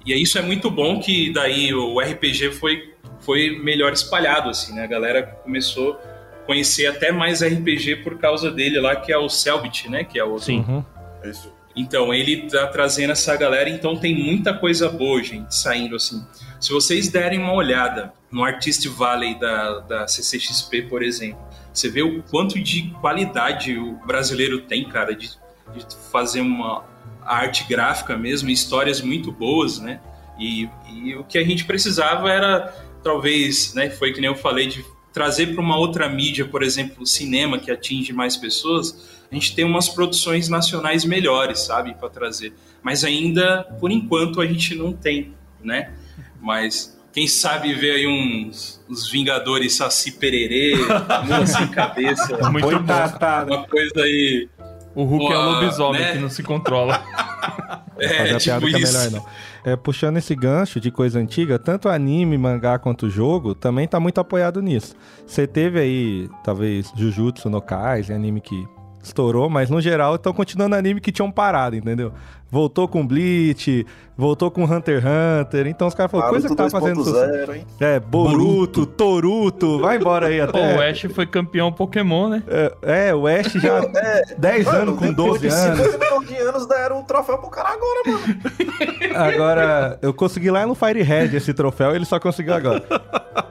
E aí isso é muito bom que daí o RPG foi, foi melhor espalhado, assim, né? A galera começou a conhecer até mais RPG por causa dele lá, que é o Selbit, né? Que é o Sim. Uhum. Isso. Então, ele tá trazendo essa galera, então tem muita coisa boa, gente, saindo assim. Se vocês derem uma olhada no Artist Valley da, da CCXP, por exemplo, você vê o quanto de qualidade o brasileiro tem, cara, de, de fazer uma arte gráfica mesmo, histórias muito boas, né? E, e o que a gente precisava era, talvez, né, foi que nem eu falei, de trazer para uma outra mídia, por exemplo, o cinema, que atinge mais pessoas, a gente tem umas produções nacionais melhores, sabe, para trazer. Mas ainda, por enquanto, a gente não tem, né? Mas quem sabe ver aí uns, uns Vingadores Saci Pererê, sem cabeça, Muito Põe bom. Tatá, né? uma coisa aí. O Hulk é o Boa, lobisomem né? que não se controla. É, fazer a tipo piada que é isso. melhor não. É, puxando esse gancho de coisa antiga, tanto anime, mangá quanto jogo, também tá muito apoiado nisso. Você teve aí, talvez, Jujutsu no Kaisen, anime que estourou, mas no geral estão continuando anime que tinham parado, entendeu? Voltou com Bleach, voltou com Hunter x Hunter, então os caras falaram, coisa que tá fazendo. 2.0, hein? É, Boruto, Toruto, vai embora aí Pô, o até. Ash foi campeão Pokémon, né? É, é, o Ash já 10 anos com 12 depois anos. de 50 milhões de anos deram o troféu pro cara agora, mano. Agora, eu consegui lá no Firehead esse troféu, ele só conseguiu agora.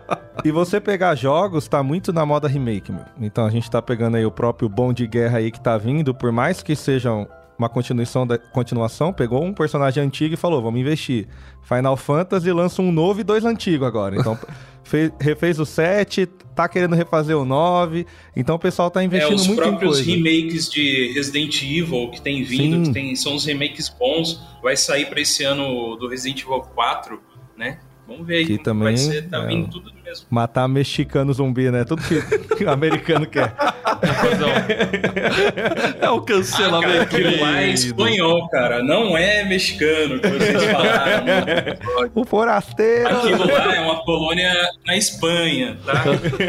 E você pegar jogos, tá muito na moda remake, meu. Então a gente tá pegando aí o próprio Bom de Guerra aí que tá vindo, por mais que sejam uma continuação da continuação, pegou um personagem antigo e falou, vamos investir. Final Fantasy lança um novo e dois antigos agora. Então, fez, refez o 7, tá querendo refazer o 9. Então o pessoal tá É, investindo os muito em próprios coisa. remakes de Resident Evil que tem vindo, Sim. que tem, são os remakes bons. Vai sair pra esse ano do Resident Evil 4, né? Vamos ver aí Que também vai ser. Tá é vindo tudo do mesmo. Matar mexicano zumbi, né? Tudo que o americano quer. É o Ah, cara, cancelamento. aquilo lá é espanhol, cara. Não é mexicano, que vocês falaram. O forasteiro Aquilo lá é uma colônia na Espanha, tá?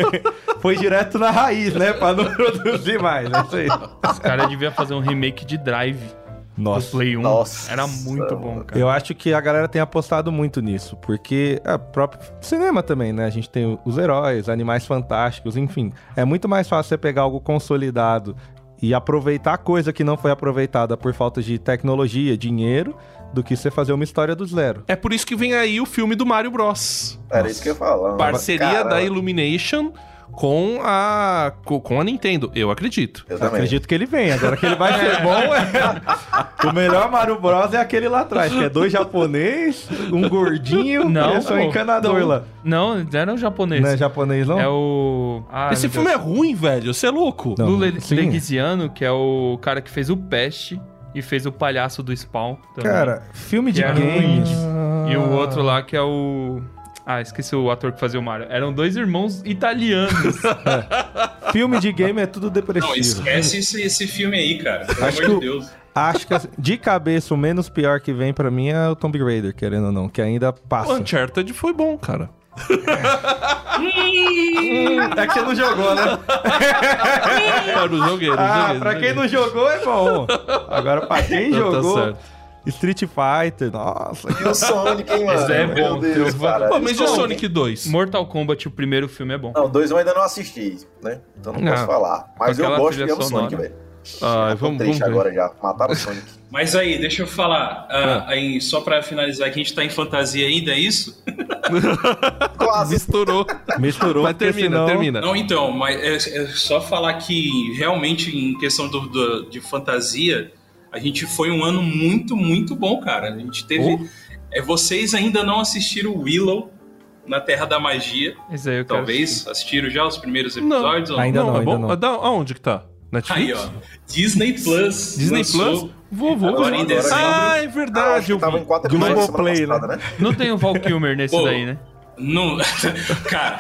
foi direto na raiz, né? Pra não produzir mais. É isso aí. Os caras deviam fazer um remake de Drive do Nossa. Play 1. Nossa. Era muito bom, cara. Eu acho que a galera tem apostado muito nisso, porque é próprio cinema também, né? A gente tem os heróis, animais fantásticos, enfim. É muito mais fácil você pegar algo consolidado e aproveitar coisa que não foi aproveitada por falta de tecnologia, dinheiro, do que você fazer uma história do zero. É por isso que vem aí o filme do Mario Bros. Era isso que eu ia falar. Parceria Cara, da Illumination com a, co- com a Nintendo, eu acredito. Eu acredito que ele vem. Agora que ele vai ser bom, é... o melhor Mario Bros é aquele lá atrás, que é dois japonês, um gordinho Não, e é um pô. encanador Não. lá. Não, era um japonês. Não é japonês, não? É o. Ah, Esse filme é Deus. ruim, velho. Você é louco. Não. Lula sim. Leguiziano, que é o cara que fez o Peste e fez o palhaço do Spawn. também. Cara, filme de games. E o outro lá que é o. Ah, esqueci o ator que fazia o Mario. Eram dois irmãos italianos. Filme de game é tudo Não, depressivo. esquece esse, esse filme aí, cara. Pelo Acho amor de que o- Deus. Acho que de cabeça o menos pior que vem pra mim é o Tomb Raider, querendo ou não, que ainda O passa. Uncharted foi bom, cara. É que você não jogou, né? Não joguei, não Ah, joguei, pra não quem joguei. não jogou é bom. Agora, pra quem Então tá jogou, certo. Street Fighter, nossa. E o Sonic, hein, mano? Esse é Meu bom, Deus, eu- cara. Pô, mas e o Sonic- Sonic 2? Mortal Kombat, o primeiro filme é bom. Não, dois eu ainda não assisti, né? Então não, Não. posso falar. Mas eu gosto de do Sonic, sonora. velho. Ah, Já tô vamos, triste vamos ver. agora já. Mataram o Sonic. Mas aí, deixa eu falar. ah, aí, só pra finalizar aqui, a gente tá em fantasia ainda, é isso? Quase. Misturou. Misturou, Mas termina, senão- termina. Não, então, mas é, é só falar que realmente em questão do, do- de fantasia, a gente foi um ano muito, muito bom, cara. A gente teve. É, vocês ainda não assistiram Willow na Terra da Magia. Esse aí eu Talvez assistir. assistiram já os primeiros Não, episódios? ou ainda não, é ainda bom? não. Ah, da- Aonde que tá? Netflix? Aí, ó. Disney Plus. Disney lançou Plus? Vou, vou. Agora em dezembro. Ah, é Ah, verdade. que eu tava em quatro episódios semana Globoplay, passada, né? Não tem o Val Kilmer nesse Pô. daí, né? Não, cara,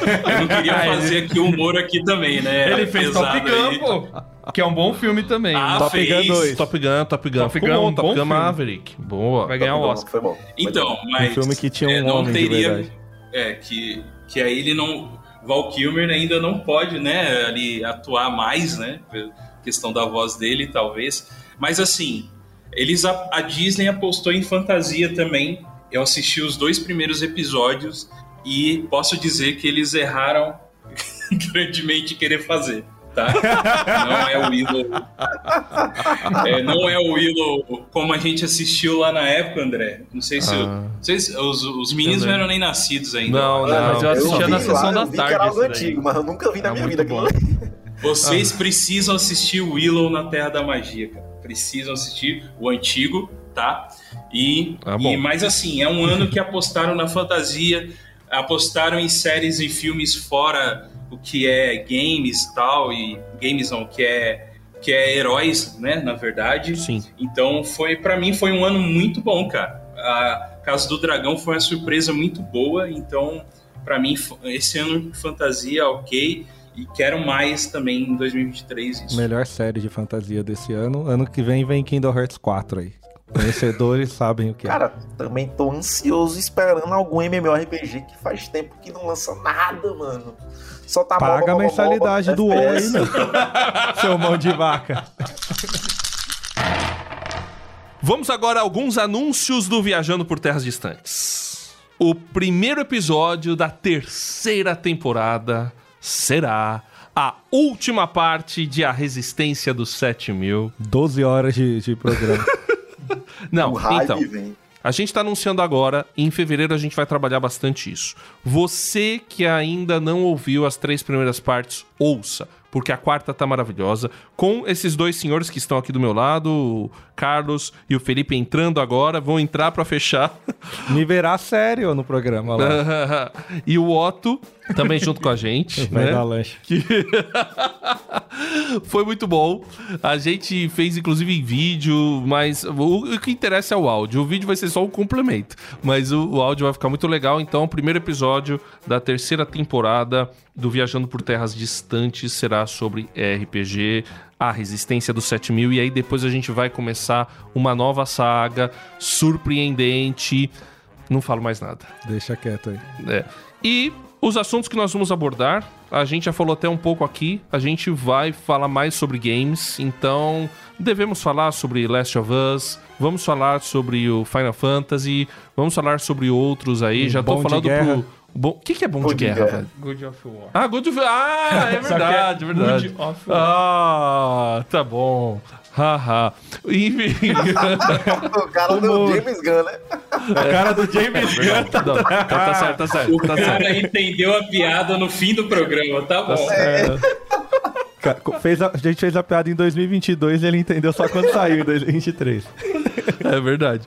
eu não queria Ah, ele- fazer aqui humor aqui também, né? Ele fez Top Pesado Gun, aí. pô. Que é um bom filme também. Ah, Top fez. Gun 2. Top Gun, Top Gun. Top Gun é bom, um Top bom Gun filme. Maverick. Boa. Vai ganhar o bom, Oscar. Foi bom. Então, mas. Um filme que tinha um é, não homem teria. É, que, que aí ele não. Val Kilmer ainda não pode, né, ali atuar mais, né? Questão da voz dele, talvez. Mas assim, eles a, a Disney apostou em fantasia também. Eu assisti os dois primeiros episódios e posso dizer que eles erraram grandemente em querer fazer. Tá? Não é o Willow. É, não é o Willow como a gente assistiu lá na época, André. Não sei se, Ah. não sei se os, os meninos não eram nem nascidos ainda. Não, Ah, mas eu não. assistia vi na lá, sessão da eu tarde esse daí. antigo, mas eu nunca vi na É minha vida bom. aquilo. Vocês Ah. precisam assistir Willow na Terra da Magia, cara. Precisam assistir o antigo, tá? E, Ah, e mas assim, é um ano que apostaram na fantasia, apostaram em séries e filmes fora o que é games e tal, e games não, que é que é heróis, né, na verdade. Sim. Então foi para mim foi um ano muito bom, cara. A Casa do Dragão foi uma surpresa muito boa, então para mim esse ano fantasia OK e quero mais também em 2023 isso. Melhor série de fantasia desse ano. Ano que vem vem Kingdom Hearts 4 aí. Conhecedores sabem o que é. Cara, também tô ansioso esperando algum MMORPG que faz tempo que não lança nada, mano. Só tá Paga moba, a mensalidade moba, do WoW aí, meu. Seu mão de vaca. Vamos agora a alguns anúncios do Viajando por Terras Distantes. O primeiro episódio da terceira temporada será a última parte de A Resistência dos 7000. 12 horas de, de programa. Não, O hype então, vem. a gente está anunciando agora, e em fevereiro a gente vai trabalhar bastante isso. Você que ainda não ouviu as três primeiras partes, ouça, porque a quarta tá maravilhosa. Com esses dois senhores que estão aqui do meu lado, o Carlos e o Felipe entrando agora, vão entrar para fechar. Me verá sério no programa lá. e o Otto também junto com a gente. Vai né? dar lanche. que foi muito bom. A gente fez inclusive em vídeo, mas o, que interessa é o áudio. O vídeo vai ser só um complemento, mas o, o áudio vai ficar muito legal. Então, o primeiro episódio da terceira temporada do Viajando por Terras Distantes será sobre RPG, a resistência dos 7000 e aí depois a gente vai começar uma nova saga surpreendente. Não falo mais nada. Deixa quieto aí. É. E os assuntos que nós vamos abordar, a gente já falou até um pouco aqui. A gente vai falar mais sobre games, então devemos falar sobre Last of Us, vamos falar sobre o Final Fantasy, vamos falar sobre outros aí. Um já tô falando pro. O que, que é bom, de guerra, guerra. velho? Good of War. Ah, God of Ah, é é verdade, é verdade. Good of War. Ah, tá bom. Haha. Enfim. O cara do. James Gunn, né? A cara do James Gunn. Não, tá, tá certo, tá certo. O Tá certo. cara entendeu a piada no fim do programa, tá bom. Ca- Fez a, a gente fez a piada em 2022 e ele entendeu só quando saiu em 2023. É verdade.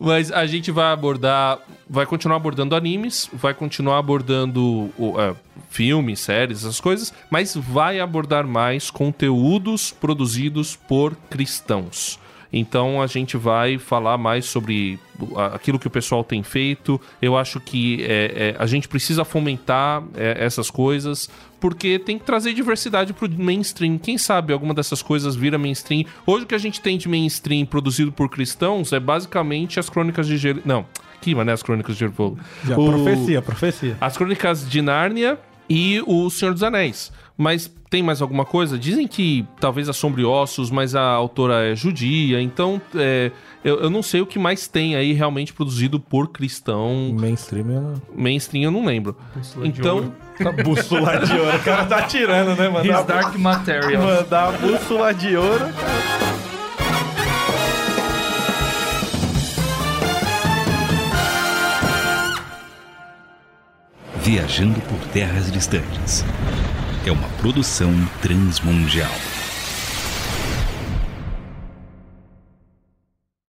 Mas a gente vai abordar. Vai continuar abordando animes, vai continuar abordando é, filmes, séries, essas coisas, mas vai abordar mais conteúdos produzidos por cristãos. Então a gente vai falar mais sobre aquilo que o pessoal tem feito. Eu acho que é, é, a gente precisa fomentar é, essas coisas, porque tem que trazer diversidade pro mainstream. Quem sabe alguma dessas coisas vira mainstream. Hoje o que a gente tem de mainstream produzido por cristãos é basicamente as crônicas de Jer... Não, que mané as crônicas de Jervolo. Já, O- Profecia, profecia. As crônicas de Nárnia e o Senhor dos Anéis. Mas tem mais alguma coisa? Dizem que talvez a Sombra e Ossos, mas a autora é judia, então é, eu, eu não sei o que mais tem aí realmente produzido por cristão. Mainstream eu não... Mainstream eu não lembro. Então, ouro. A bússola de ouro. O cara tá tirando, né, mano? His Dark Material. Mandar a bússola de ouro. Viajando por terras distantes. É uma produção transmundial.